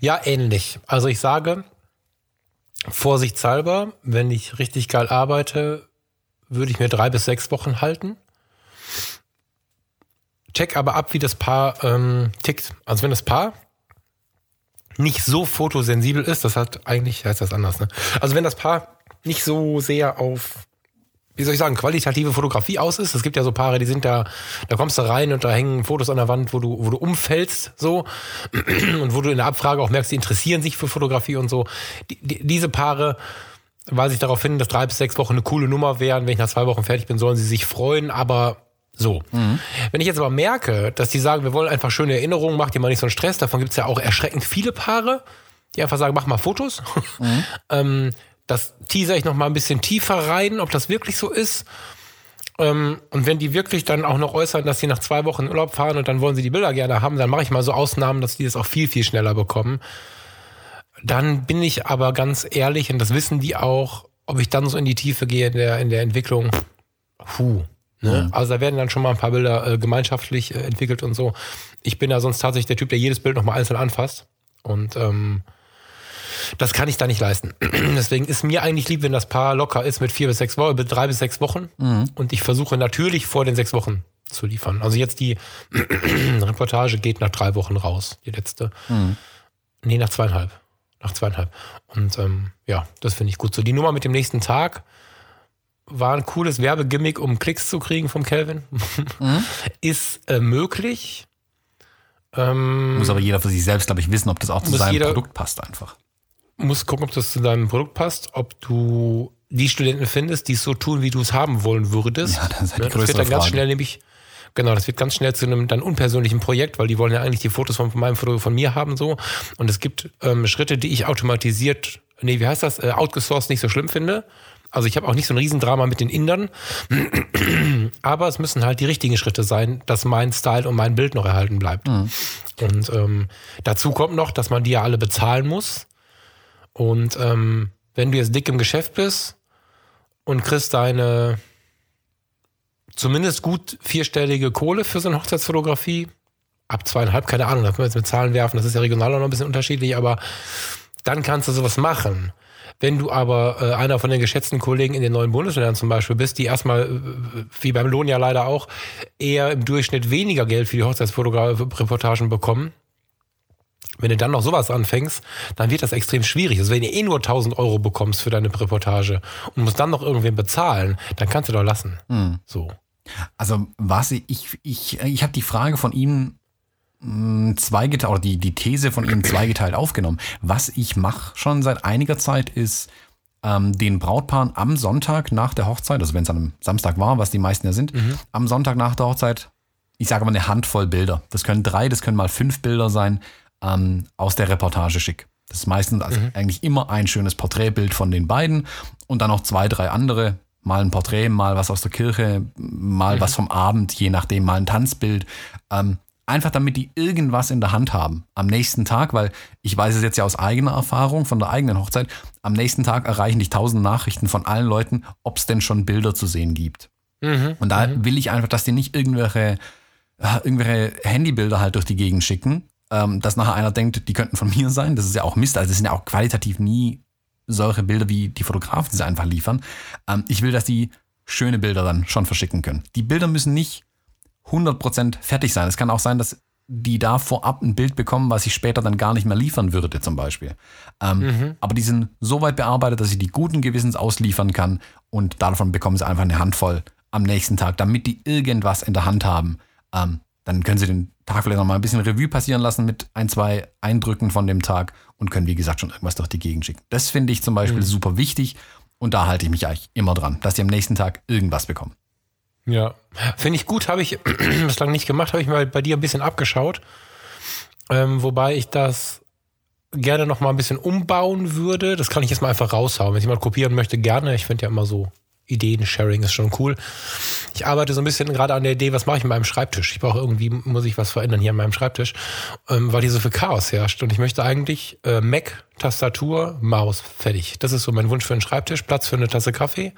ja, ähnlich. Also ich sage, vorsichtshalber, wenn ich richtig geil arbeite, würde ich mir drei bis sechs Wochen halten. Check aber ab, wie das Paar ähm, tickt. Also wenn das Paar nicht so fotosensibel ist, das hat eigentlich, heißt das anders, ne? Also wenn das Paar nicht so sehr auf wie soll ich sagen, qualitative Fotografie aus ist. Es gibt ja so Paare, die sind da, da kommst du rein und da hängen Fotos an der Wand, wo du, wo du umfällst, so. <clears throat> Und wo du in der Abfrage auch merkst, die interessieren sich für Fotografie und so. Die, die, diese Paare weise ich darauf hin, dass drei bis sechs Wochen eine coole Nummer wären. Wenn ich nach zwei Wochen fertig bin, sollen sie sich freuen, aber so. Mhm. Wenn ich jetzt aber merke, dass die sagen, wir wollen einfach schöne Erinnerungen, macht dir mal nicht so einen Stress, davon gibt es ja auch erschreckend viele Paare, die einfach sagen, mach mal Fotos. Mhm. <laughs> ähm, das teaser ich noch mal ein bisschen tiefer rein, ob das wirklich so ist. Ähm, und wenn die wirklich dann auch noch äußern, dass sie nach zwei Wochen Urlaub fahren und dann wollen sie die Bilder gerne haben, dann mache ich mal so Ausnahmen, dass die das auch viel, viel schneller bekommen. Dann bin ich aber ganz ehrlich, und das wissen die auch, ob ich dann so in die Tiefe gehe in der, in der Entwicklung. Puh. Ne? Mhm. Also da werden dann schon mal ein paar Bilder äh, gemeinschaftlich äh, entwickelt und so. Ich bin da sonst tatsächlich der Typ, der jedes Bild nochmal einzeln anfasst. Und ähm, das kann ich da nicht leisten. <clears throat> Deswegen ist mir eigentlich lieb, wenn das Paar locker ist mit vier bis sechs Wochen, mit drei bis sechs Wochen. Mhm. Und ich versuche natürlich vor den sechs Wochen zu liefern. Also jetzt die <clears throat> Reportage geht nach drei Wochen raus, die letzte. Mhm. Nee, nach zweieinhalb. Nach zweieinhalb. Und ähm, ja, das finde ich gut so. Die Nummer mit dem nächsten Tag war ein cooles Werbegimmick, um Klicks zu kriegen vom Kelvin. <laughs> Mhm. Ist äh, möglich. Ähm, muss aber jeder für sich selbst, glaube ich, wissen, ob das auch zu seinem Produkt passt einfach musst gucken, ob das zu deinem Produkt passt, ob du die Studenten findest, die es so tun, wie du es haben wollen würdest. Ja, das, ist halt die das wird dann ganz schnell nämlich, genau, das wird ganz schnell zu einem dann unpersönlichen Projekt, weil die wollen ja eigentlich die Fotos von, von meinem Foto von mir haben so. Und es gibt ähm, Schritte, die ich automatisiert, nee, wie heißt das, äh, outgesourced nicht so schlimm finde. Also ich habe auch nicht so ein Riesendrama mit den Indern, <clears throat> aber es müssen halt die richtigen Schritte sein, dass mein Style und mein Bild noch erhalten bleibt. Mhm. Und ähm, dazu kommt noch, dass man die ja alle bezahlen muss. Und ähm, wenn du jetzt dick im Geschäft bist und kriegst deine zumindest gut vierstellige Kohle für so eine Hochzeitsfotografie, ab zweieinhalb, keine Ahnung, da können wir jetzt mit Zahlen werfen, das ist ja regional auch noch ein bisschen unterschiedlich, aber dann kannst du sowas machen. Wenn du aber äh, einer von den geschätzten Kollegen in den neuen Bundesländern zum Beispiel bist, die erstmal, äh, wie beim Lohn ja leider auch, eher im Durchschnitt weniger Geld für die Hochzeitsreportagen bekommen, wenn du dann noch sowas anfängst, dann wird das extrem schwierig. Also wenn du eh nur 1000 Euro bekommst für deine Reportage und musst dann noch irgendwen bezahlen, dann kannst du doch lassen. Mhm. So. Also was ich, ich, ich habe die Frage von Ihnen hm, zweigeteilt, oder die, die These von Ihnen zweigeteilt aufgenommen. Was ich mache schon seit einiger Zeit ist, ähm, den Brautpaaren am Sonntag nach der Hochzeit, also wenn es an einem Samstag war, was die meisten ja sind, mhm. am Sonntag nach der Hochzeit, ich sage mal eine Handvoll Bilder. Das können drei, das können mal fünf Bilder sein, ähm, aus der Reportage schick. Das ist meistens also mhm. eigentlich immer ein schönes Porträtbild von den beiden und dann noch zwei, drei andere. Mal ein Porträt, mal was aus der Kirche, mal mhm. was vom Abend, je nachdem, mal ein Tanzbild. Ähm, einfach damit die irgendwas in der Hand haben am nächsten Tag, weil ich weiß es jetzt ja aus eigener Erfahrung, von der eigenen Hochzeit, am nächsten Tag erreichen dich tausend Nachrichten von allen Leuten, ob es denn schon Bilder zu sehen gibt. Mhm. Und da mhm. will ich einfach, dass die nicht irgendwelche, äh, irgendwelche Handybilder halt durch die Gegend schicken, ähm, dass nachher einer denkt, die könnten von mir sein. Das ist ja auch Mist. Also das sind ja auch qualitativ nie solche Bilder, wie die Fotografen sie einfach liefern. Ähm, ich will, dass die schöne Bilder dann schon verschicken können. Die Bilder müssen nicht 100% fertig sein. Es kann auch sein, dass die da vorab ein Bild bekommen, was ich später dann gar nicht mehr liefern würde, zum Beispiel. Ähm, Mhm. Aber die sind so weit bearbeitet, dass ich die guten Gewissens ausliefern kann und davon bekommen sie einfach eine Handvoll am nächsten Tag, damit die irgendwas in der Hand haben. Ähm, dann können sie den Tag vielleicht noch mal ein bisschen Revue passieren lassen mit ein, zwei Eindrücken von dem Tag und können, wie gesagt, schon irgendwas durch die Gegend schicken. Das finde ich zum Beispiel super wichtig und da halte ich mich eigentlich immer dran, dass die am nächsten Tag irgendwas bekommen. Ja. Finde ich gut, habe ich <clears throat> bislang nicht gemacht, habe ich mal bei dir ein bisschen abgeschaut. Ähm, wobei ich das gerne noch mal ein bisschen umbauen würde. Das kann ich jetzt mal einfach raushauen. Wenn jemand kopieren möchte, gerne. Ich finde ja immer so Ideen-Sharing ist schon cool. Ich arbeite so ein bisschen gerade an der Idee, was mache ich mit meinem Schreibtisch? Ich brauche irgendwie, muss ich was verändern hier an meinem Schreibtisch, ähm, weil hier so viel Chaos herrscht. Und ich möchte eigentlich äh, Mac, Tastatur, Maus, fertig. Das ist so mein Wunsch für einen Schreibtisch. Platz für eine Tasse Kaffee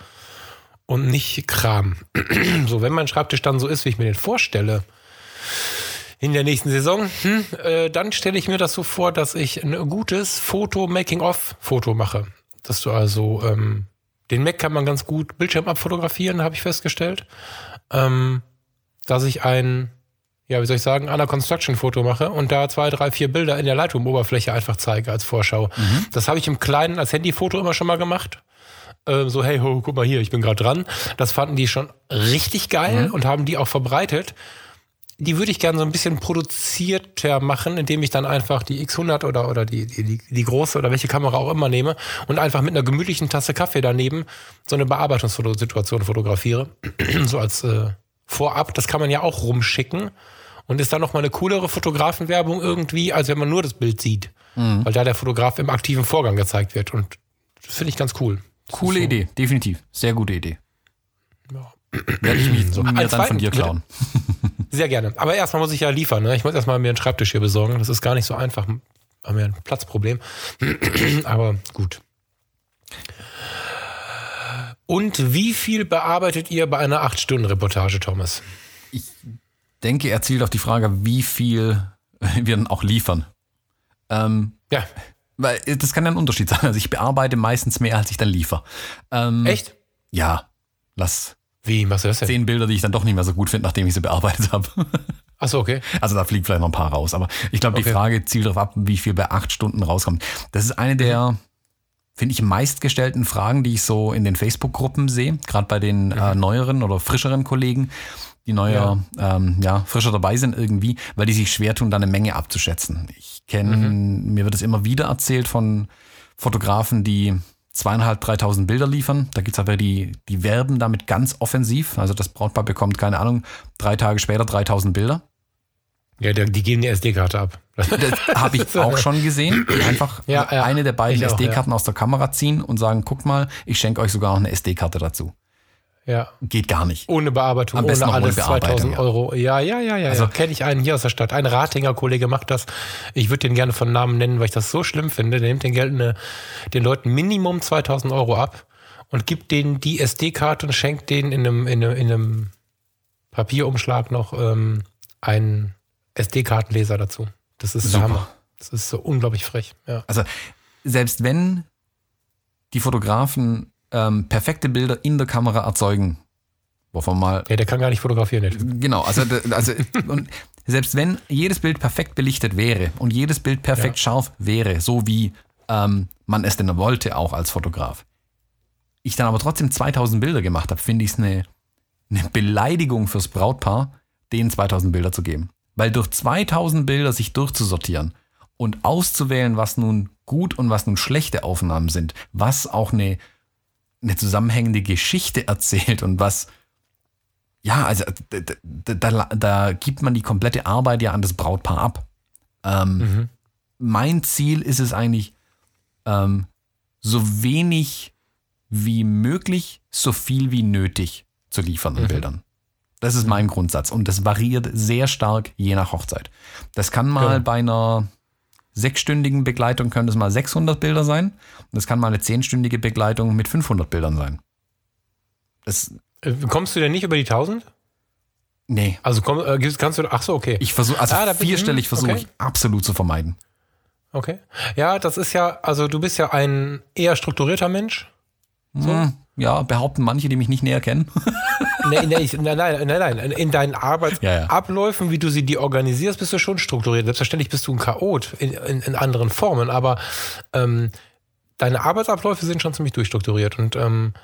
und nicht Kram. <clears throat> so, wenn mein Schreibtisch dann so ist, wie ich mir den vorstelle, in der nächsten Saison, hm, äh, dann stelle ich mir das so vor, dass ich ein gutes Foto-Making-of-Foto mache. Dass du also, ähm, den Mac kann man ganz gut Bildschirm abfotografieren, habe ich festgestellt. Ähm, dass ich ein, ja, wie soll ich sagen, Under Construction-Foto mache und da zwei, drei, vier Bilder in der Lightroom-Oberfläche einfach zeige als Vorschau. Das habe ich im Kleinen als Handyfoto immer schon mal gemacht äh, so, hey, ho, guck mal hier, ich bin gerade dran. Das fanden die schon richtig geil und haben die auch verbreitet. Die würde ich gerne so ein bisschen produzierter machen, indem ich dann einfach die X100 oder, oder die, die, die, große oder welche Kamera auch immer nehme und einfach mit einer gemütlichen Tasse Kaffee daneben so eine Bearbeitungssituation fotografiere. <clears throat> so als äh, Vorab. Das kann man ja auch rumschicken und ist dann nochmal eine coolere Fotografenwerbung irgendwie, als wenn man nur das Bild sieht. Weil da der Fotograf im aktiven Vorgang gezeigt wird. Und das finde ich ganz cool. Das Coole so- Idee, definitiv. Sehr gute Idee. Ja. Werde ich mich so mir dann von dir klauen. <laughs> Sehr gerne. Aber erstmal muss ich ja liefern. Ne? Ich muss erstmal mir einen Schreibtisch hier besorgen. Das ist gar nicht so einfach. Haben wir ein Platzproblem. <clears throat> Aber gut. Und wie viel bearbeitet ihr bei einer 8-Stunden-Reportage, Thomas? denke, er zielt auf die Frage, wie viel <laughs> wir dann auch liefern. Ähm, Ja, weil äh, das kann ja ein Unterschied sein. Also ich bearbeite meistens mehr, als ich dann liefere. Ähm, echt? Ja. Lass Wie machst du das denn? zehn Bilder, die ich dann doch nicht mehr so gut finde, nachdem ich sie bearbeitet habe. Achso, okay. Also da fliegt vielleicht noch ein paar raus. Aber ich glaube, die Okay. Frage zielt darauf ab, wie viel bei acht Stunden rauskommt. Das ist eine der, finde ich, meistgestellten Fragen, die ich so in den Facebook-Gruppen sehe. Gerade bei den äh, neueren oder frischeren Kollegen, die neuer, ja. Ähm, ja, frischer dabei sind irgendwie, weil die sich schwer tun, da eine Menge abzuschätzen. Ich kenne, mir wird es immer wieder erzählt von Fotografen, die zweieinhalb, dreitausend Bilder liefern. Da gibt's aber die, die werben damit ganz offensiv. Also das Brautpaar bekommt, keine Ahnung, drei Tage später 3000 Bilder. Ja, die geben die SD-Karte ab. Das habe ich <laughs> auch schon gesehen. Einfach Ja, ja. eine der beiden SD-Karten aus der Kamera ziehen und sagen, guckt mal, ich schenke euch sogar noch eine SD-Karte dazu. Ja. Geht gar nicht. Ohne Bearbeitung, Am besten ohne ohne alles Bearbeitung, 2000 ja. Euro. Ja, ja, ja, ja. Also- ja. Kenne ich einen hier aus der Stadt. Ein Ratinger Kollege macht das. Ich würde den gerne von Namen nennen, weil ich das so schlimm finde. Der nimmt den, Geld eine, den Leuten Minimum 2000 Euro ab und gibt denen die SD-Karte und schenkt denen in einem, in einem, in einem Papierumschlag noch ähm, einen SD-Kartenleser dazu. Das ist der Super. Hammer. Das ist so unglaublich frech. Ja. Also selbst wenn die Fotografen ähm, perfekte Bilder in der Kamera erzeugen, wovon mal ja, der kann gar nicht fotografieren. Der Typ. Genau, also, also <laughs> und selbst wenn jedes Bild perfekt belichtet wäre und jedes Bild perfekt Ja. scharf wäre, so wie ähm, man es denn wollte, auch als Fotograf, ich dann aber trotzdem 2000 Bilder gemacht habe, finde ich es eine, eine Beleidigung fürs Brautpaar, denen 2000 Bilder zu geben. Weil durch 2000 Bilder sich durchzusortieren und auszuwählen, was nun gut und was nun schlechte Aufnahmen sind, was auch eine, eine zusammenhängende Geschichte erzählt und was ja, also da, da, da, gibt man die komplette Arbeit ja an das Brautpaar ab. Ähm, Mhm. Mein Ziel ist es eigentlich, ähm, so wenig wie möglich, so viel wie nötig zu liefern an Mhm. Bildern. Das ist mein Grundsatz und das variiert sehr stark je nach Hochzeit. Das kann mal Ja. bei einer sechsstündigen Begleitung können es mal 600 Bilder sein und das kann mal eine zehnstündige Begleitung mit 500 Bildern sein. Das, Äh, Kommst du denn nicht über die 1000? nee, Also komm, äh, kannst du, ach so, okay. Ich versuche, also Ah, vierstellig hm, versuche okay. ich absolut zu vermeiden. Okay. Ja, das ist ja, also du bist ja ein eher strukturierter Mensch. Hm, Ja, behaupten manche, die mich nicht näher kennen. <laughs> nein, nein, nein, nein, in deinen Arbeitsabläufen, wie du sie die organisierst, bist du schon strukturiert. Selbstverständlich bist du ein Chaot in, in, in anderen Formen, aber ähm, deine Arbeitsabläufe sind schon ziemlich durchstrukturiert und ähm,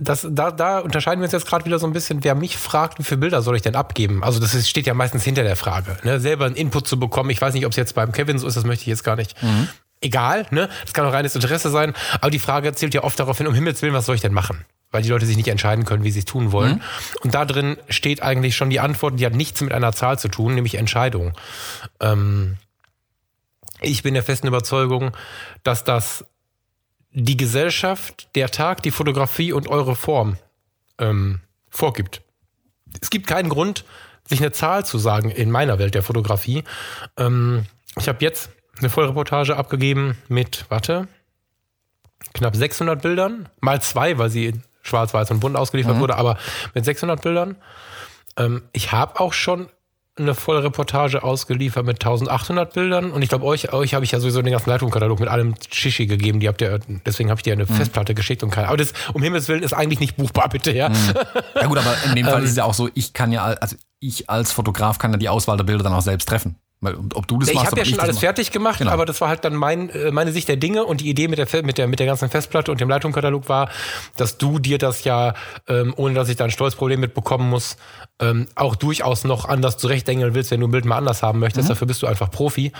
das, da, da unterscheiden wir uns jetzt gerade wieder so ein bisschen, wer mich fragt, wie viele Bilder soll ich denn abgeben? Also das ist, steht ja meistens hinter der Frage. Ne? Selber einen Input zu bekommen. Ich weiß nicht, ob es jetzt beim Kevin so ist, das möchte ich jetzt gar nicht. Mhm. Egal, ne? Das kann auch reines Interesse sein. Aber die Frage zielt ja oft darauf hin, um Himmels Willen, was soll ich denn machen? Weil die Leute sich nicht entscheiden können, wie sie es tun wollen. Mhm. Und da drin steht eigentlich schon die Antwort, die hat nichts mit einer Zahl zu tun, nämlich Entscheidung. Ähm, ich bin der festen Überzeugung, dass das die Gesellschaft, der Tag, die Fotografie und eure Form ähm, vorgibt. Es gibt keinen Grund, sich eine Zahl zu sagen in meiner Welt der Fotografie. Ähm, ich habe jetzt eine Vollreportage abgegeben mit, warte, knapp 600 Bildern, mal zwei, weil sie schwarz-weiß und bunt ausgeliefert mhm. wurde, aber mit 600 Bildern. Ähm, ich habe auch schon eine volle Reportage ausgeliefert mit 1800 Bildern und ich glaube euch euch habe ich ja sowieso den ganzen Leitungskatalog mit allem Shishi gegeben, die habt ihr deswegen habe ich dir eine mhm. Festplatte geschickt und keine aber das um Himmels willen ist eigentlich nicht buchbar bitte ja. Mhm. Ja gut, aber in dem Fall ähm, <laughs> ist es ja auch so, ich kann ja also ich als Fotograf kann ja die Auswahl der Bilder dann auch selbst treffen. Ob du das ich machst, habe ja schon alles fertig gemacht, genau. aber das war halt dann mein, äh, meine Sicht der Dinge und die Idee mit der, mit der, mit der ganzen Festplatte und dem Leitungskatalog war, dass du dir das ja, ähm, ohne dass ich da ein Stolzproblem mitbekommen muss, ähm, auch durchaus noch anders zurechtdenken willst, wenn du ein Bild mal anders haben möchtest. Mhm. Dafür bist du einfach Profi.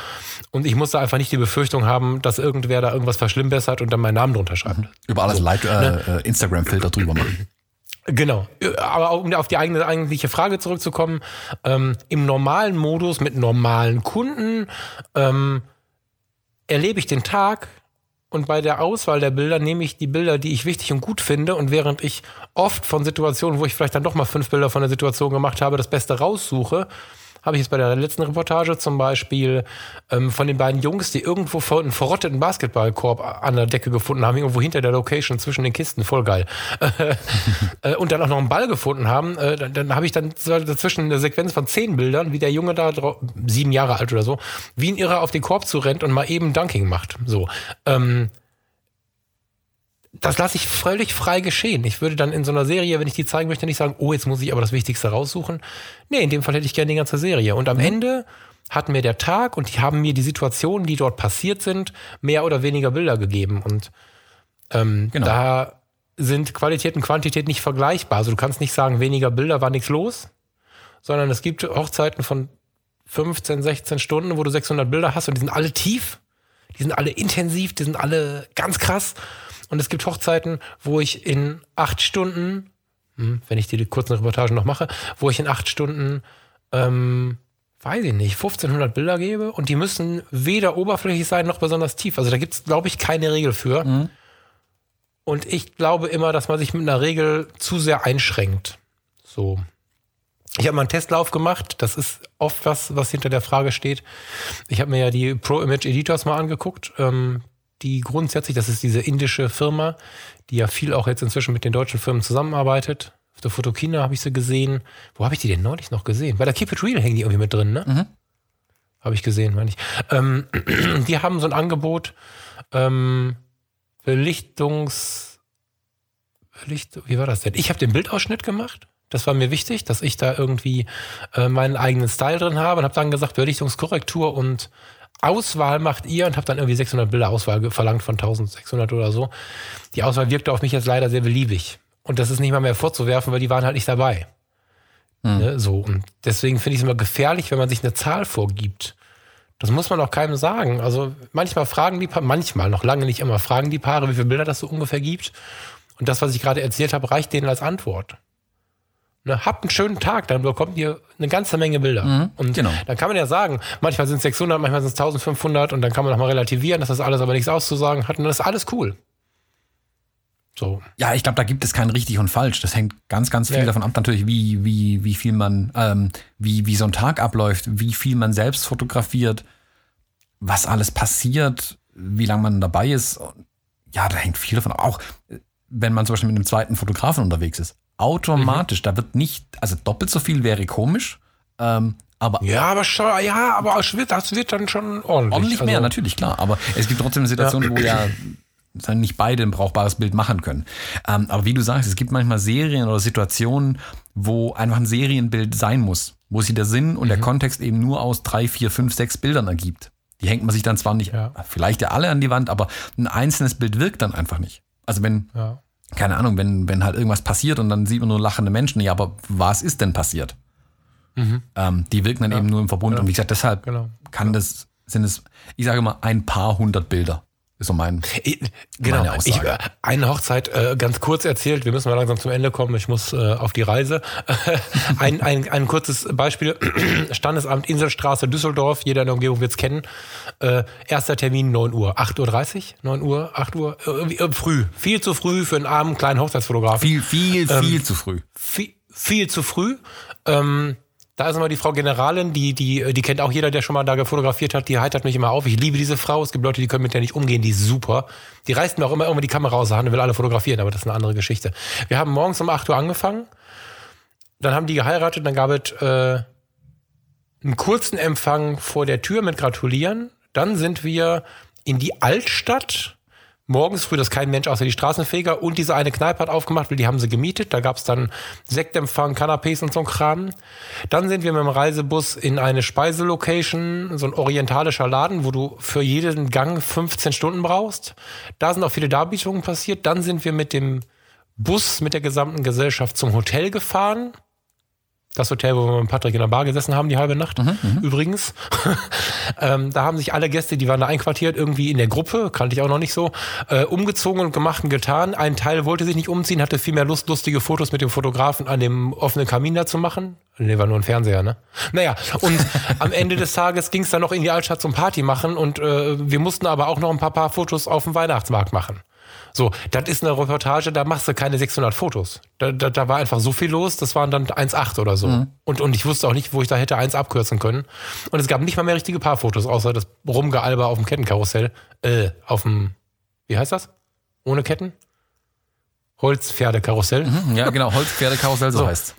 Und ich muss da einfach nicht die Befürchtung haben, dass irgendwer da irgendwas verschlimmbessert und dann meinen Namen drunter schreibt. Mhm. Über alles so, Light, ne? Äh, Instagram-Filter drüber machen. Genau, aber um auf die eigene eigentliche Frage zurückzukommen, ähm, im normalen Modus mit normalen Kunden ähm, erlebe ich den Tag und bei der Auswahl der Bilder nehme ich die Bilder, die ich wichtig und gut finde und während ich oft von Situationen, wo ich vielleicht dann doch mal fünf Bilder von der Situation gemacht habe, das Beste raussuche, habe ich jetzt bei der letzten Reportage zum Beispiel ähm, von den beiden Jungs, die irgendwo einen verrotteten Basketballkorb an der Decke gefunden haben, irgendwo hinter der Location zwischen den Kisten, voll geil. äh, <laughs> und dann auch noch einen Ball gefunden haben. Äh, dann, dann habe ich dann dazwischen eine Sequenz von zehn Bildern, wie der Junge da, sieben Jahre alt oder so, wie ein Irrer auf den Korb zu rennt und mal eben Dunking macht. So. Ähm, das lasse ich völlig frei geschehen. Ich würde dann in so einer Serie, wenn ich die zeigen möchte, nicht sagen, oh, jetzt muss ich aber das Wichtigste raussuchen. Nee, in dem Fall hätte ich gerne die ganze Serie. Und am mhm. Ende hat mir der Tag und die haben mir die Situationen, die dort passiert sind, mehr oder weniger Bilder gegeben. Und ähm, genau. da sind Qualität und Quantität nicht vergleichbar. Also du kannst nicht sagen, weniger Bilder war nichts los, sondern es gibt Hochzeiten von 15, 16 Stunden, wo du 600 Bilder hast und die sind alle tief, die sind alle intensiv, die sind alle ganz krass. Und es gibt Hochzeiten, wo ich in acht Stunden, hm, wenn ich die kurzen Reportagen noch mache, wo ich in acht Stunden, ähm, weiß ich nicht, 1500 Bilder gebe und die müssen weder oberflächlich sein noch besonders tief. Also da gibt es, glaube ich, keine Regel für. Mhm. Und ich glaube immer, dass man sich mit einer Regel zu sehr einschränkt. So. Ich habe mal einen Testlauf gemacht. Das ist oft was, was hinter der Frage steht. Ich habe mir ja die Pro Image Editors mal angeguckt. Ähm, die grundsätzlich, das ist diese indische Firma, die ja viel auch jetzt inzwischen mit den deutschen Firmen zusammenarbeitet. Auf der Fotokina habe ich sie gesehen. Wo habe ich die denn neulich noch gesehen? Bei der Keep It Real hängen die irgendwie mit drin, ne? Mhm. Habe ich gesehen, meine ich. Ähm, <clears throat> die haben so ein Angebot, ähm, Belichtungs... Belicht, wie war das denn? Ich habe den Bildausschnitt gemacht. Das war mir wichtig, dass ich da irgendwie äh, meinen eigenen Style drin habe und habe dann gesagt, Belichtungskorrektur und Auswahl macht ihr und habt dann irgendwie 600 Bilder Auswahl verlangt von 1600 oder so. Die Auswahl wirkte auf mich jetzt leider sehr beliebig. Und das ist nicht mal mehr vorzuwerfen, weil die waren halt nicht dabei. Hm. Ne, so. Und deswegen finde ich es immer gefährlich, wenn man sich eine Zahl vorgibt. Das muss man auch keinem sagen. Also manchmal fragen die Paare, manchmal, noch lange nicht immer, fragen die Paare, wie viele Bilder das so ungefähr gibt. Und das, was ich gerade erzählt habe, reicht denen als Antwort. Ne, habt einen schönen Tag, dann bekommt ihr eine ganze Menge Bilder. Mhm, und genau. dann kann man ja sagen, manchmal sind es 600, manchmal sind es 1500 und dann kann man nochmal relativieren, dass das alles aber nichts auszusagen hat und das ist alles cool. So. Ja, ich glaube, da gibt es kein richtig und falsch. Das hängt ganz, ganz viel ja. davon ab, natürlich, wie, wie, wie viel man, ähm, wie, wie so ein Tag abläuft, wie viel man selbst fotografiert, was alles passiert, wie lange man dabei ist. Ja, da hängt viel davon ab. Auch wenn man zum Beispiel mit einem zweiten Fotografen unterwegs ist automatisch. Mhm. Da wird nicht, also doppelt so viel wäre komisch. Ähm, aber ja, aber schon, ja, aber das wird, das wird dann schon ordentlich. Ordentlich mehr, also, natürlich, klar. Aber es gibt trotzdem eine Situation, ja. wo ja nicht beide ein brauchbares Bild machen können. Ähm, aber wie du sagst, es gibt manchmal Serien oder Situationen, wo einfach ein Serienbild sein muss, wo sich der Sinn und mhm. der Kontext eben nur aus drei, vier, fünf, sechs Bildern ergibt. Die hängt man sich dann zwar nicht, ja. vielleicht ja alle an die Wand, aber ein einzelnes Bild wirkt dann einfach nicht. Also wenn, ja. Keine Ahnung, wenn, wenn halt irgendwas passiert und dann sieht man nur lachende Menschen, ja, aber was ist denn passiert? Mhm. Ähm, die wirken dann ja. eben nur im Verbund. Und wie gesagt, deshalb genau. kann das, sind es, ich sage mal, ein paar hundert Bilder. Ist so mein. Ich, genau. Ich, äh, eine Hochzeit äh, ganz kurz erzählt. Wir müssen mal langsam zum Ende kommen. Ich muss äh, auf die Reise. <laughs> ein, ein, ein kurzes Beispiel. <clears throat> Standesamt Inselstraße Düsseldorf. Jeder in der Umgebung wird es kennen. Äh, erster Termin 9 Uhr. 8.30 Uhr? 9 Uhr? 8 Uhr? Äh, äh, früh. Viel zu früh für einen armen kleinen Hochzeitsfotografen. Viel, viel, ähm, viel zu früh. Viel, viel zu früh. Ähm, da ist immer die Frau Generalin, die, die, die kennt auch jeder, der schon mal da fotografiert hat, die heitert mich immer auf. Ich liebe diese Frau. Es gibt Leute, die können mit der nicht umgehen, die ist super. Die reißt mir auch immer, immer die Kamera aus der Hand und will alle fotografieren, aber das ist eine andere Geschichte. Wir haben morgens um 8 Uhr angefangen, dann haben die geheiratet, dann gab es äh, einen kurzen Empfang vor der Tür mit Gratulieren. Dann sind wir in die Altstadt morgens früh, dass kein Mensch außer die Straßenfeger und diese eine Kneipe hat aufgemacht, weil die haben sie gemietet. Da gab es dann Sektempfang, Canapés und so ein Kram. Dann sind wir mit dem Reisebus in eine Speiselocation, so ein orientalischer Laden, wo du für jeden Gang 15 Stunden brauchst. Da sind auch viele Darbietungen passiert. Dann sind wir mit dem Bus mit der gesamten Gesellschaft zum Hotel gefahren. Das Hotel, wo wir mit Patrick in der Bar gesessen haben, die halbe Nacht. Mhm, mhm. Übrigens. <laughs> ähm, da haben sich alle Gäste, die waren da einquartiert, irgendwie in der Gruppe, kannte ich auch noch nicht so, äh, umgezogen und gemacht und getan. Ein Teil wollte sich nicht umziehen, hatte viel mehr Lust, lustige Fotos mit dem Fotografen an dem offenen Kamin da zu machen. Nee, war nur ein Fernseher, ne? Naja, und <laughs> am Ende des Tages ging es dann noch in die Altstadt zum Party machen und äh, wir mussten aber auch noch ein paar, paar Fotos auf dem Weihnachtsmarkt machen. So, das ist eine Reportage, da machst du keine 600 Fotos. Da, da, da war einfach so viel los, das waren dann 1,8 oder so. Mhm. Und, und ich wusste auch nicht, wo ich da hätte eins abkürzen können. Und es gab nicht mal mehr richtige Paarfotos, außer das Rumgealber auf dem Kettenkarussell. Äh, auf dem, wie heißt das? Ohne Ketten? Holzpferdekarussell. Mhm, ja, genau, Holzpferdekarussell, so, so heißt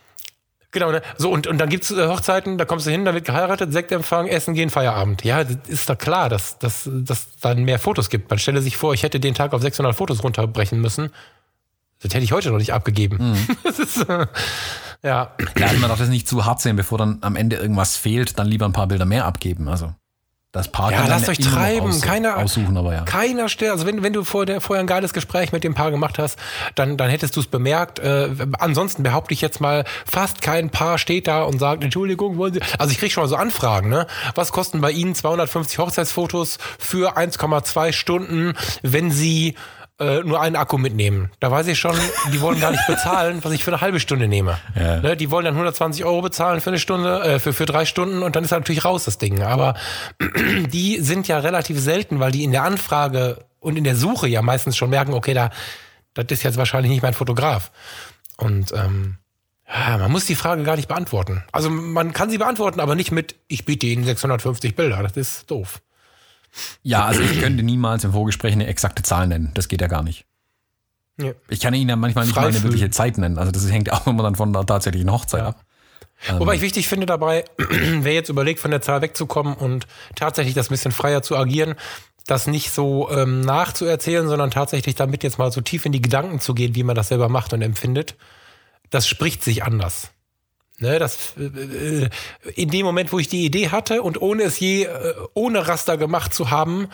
Genau, ne? so und, und dann gibt's äh, Hochzeiten, da kommst du hin, da wird geheiratet, Sektempfang, Essen gehen, Feierabend. Ja, ist doch klar, dass, dass, dass dann mehr Fotos gibt. Man stelle sich vor, ich hätte den Tag auf 600 Fotos runterbrechen müssen. Das hätte ich heute noch nicht abgegeben. Mhm. <laughs> das ist, äh, ja. Ja, man darf das nicht zu hart sehen, bevor dann am Ende irgendwas fehlt, dann lieber ein paar Bilder mehr abgeben. Also. Das Paar ja, lasst euch treiben. Aus, keiner, aussuchen, aber ja. Keiner stellt, also wenn, wenn du vorher, vorher ein geiles Gespräch mit dem Paar gemacht hast, dann, dann hättest du es bemerkt. Äh, ansonsten behaupte ich jetzt mal, fast kein Paar steht da und sagt, Entschuldigung, wollen Sie, also ich kriege schon mal so Anfragen, ne? Was kosten bei Ihnen 250 Hochzeitsfotos für 1,2 Stunden, wenn Sie äh, nur einen Akku mitnehmen. Da weiß ich schon, die wollen gar nicht bezahlen, was ich für eine halbe Stunde nehme. Ja. Ne, die wollen dann 120 Euro bezahlen für eine Stunde, äh, für, für drei Stunden und dann ist natürlich raus das Ding. Aber <clears throat> die sind ja relativ selten, weil die in der Anfrage und in der Suche ja meistens schon merken, okay, da, das ist jetzt wahrscheinlich nicht mein Fotograf. Und ähm, ja, man muss die Frage gar nicht beantworten. Also man kann sie beantworten, aber nicht mit, ich biete Ihnen 650 Bilder. Das ist doof. Ja, also ich könnte niemals im Vorgespräch eine exakte Zahl nennen. Das geht ja gar nicht. Ja. Ich kann Ihnen ja manchmal nicht mal eine wirkliche Zeit nennen. Also das hängt auch immer dann von der tatsächlichen Hochzeit ja. ab. Wobei ähm. ich wichtig finde dabei, <clears throat> wer jetzt überlegt, von der Zahl wegzukommen und tatsächlich das ein bisschen freier zu agieren, das nicht so ähm, nachzuerzählen, sondern tatsächlich damit jetzt mal so tief in die Gedanken zu gehen, wie man das selber macht und empfindet, das spricht sich anders. Ne, das, äh, in dem Moment, wo ich die Idee hatte und ohne es je äh, ohne Raster gemacht zu haben,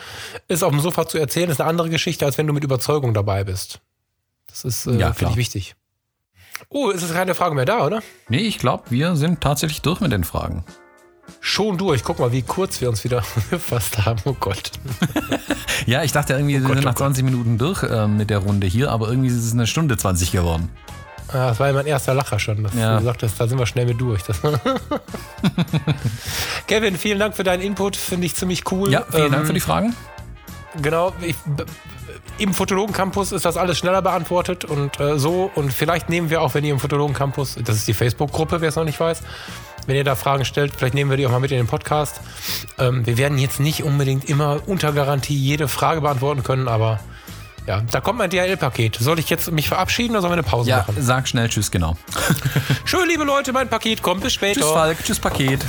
ist auf dem Sofa zu erzählen, ist eine andere Geschichte, als wenn du mit Überzeugung dabei bist. Das ist, äh, ja, finde ich, wichtig. Oh, ist es keine Frage mehr da, oder? Nee, ich glaube, wir sind tatsächlich durch mit den Fragen. Schon durch. Guck mal, wie kurz wir uns wieder <laughs> gefasst haben. Oh Gott. <laughs> ja, ich dachte irgendwie, oh Gott, wir sind nach 20 Minuten durch äh, mit der Runde hier, aber irgendwie ist es eine Stunde 20 geworden. Ah, das war ja mein erster Lacher schon. Dass ja. Du sagtest, da sind wir schnell mit durch. <laughs> Kevin, vielen Dank für deinen Input. Finde ich ziemlich cool. Ja, vielen ähm, Dank für die Fragen. Genau. Ich, Im Fotologen-Campus ist das alles schneller beantwortet und äh, so. Und vielleicht nehmen wir auch, wenn ihr im Fotologen-Campus, das ist die Facebook-Gruppe, wer es noch nicht weiß, wenn ihr da Fragen stellt, vielleicht nehmen wir die auch mal mit in den Podcast. Ähm, wir werden jetzt nicht unbedingt immer unter Garantie jede Frage beantworten können, aber ja, da kommt mein DHL-Paket. Soll ich jetzt mich verabschieden oder sollen wir eine Pause ja, machen? Sag schnell Tschüss, genau. <laughs> Schön, liebe Leute, mein Paket kommt. Bis später. Tschüss, Falk. Tschüss, Paket.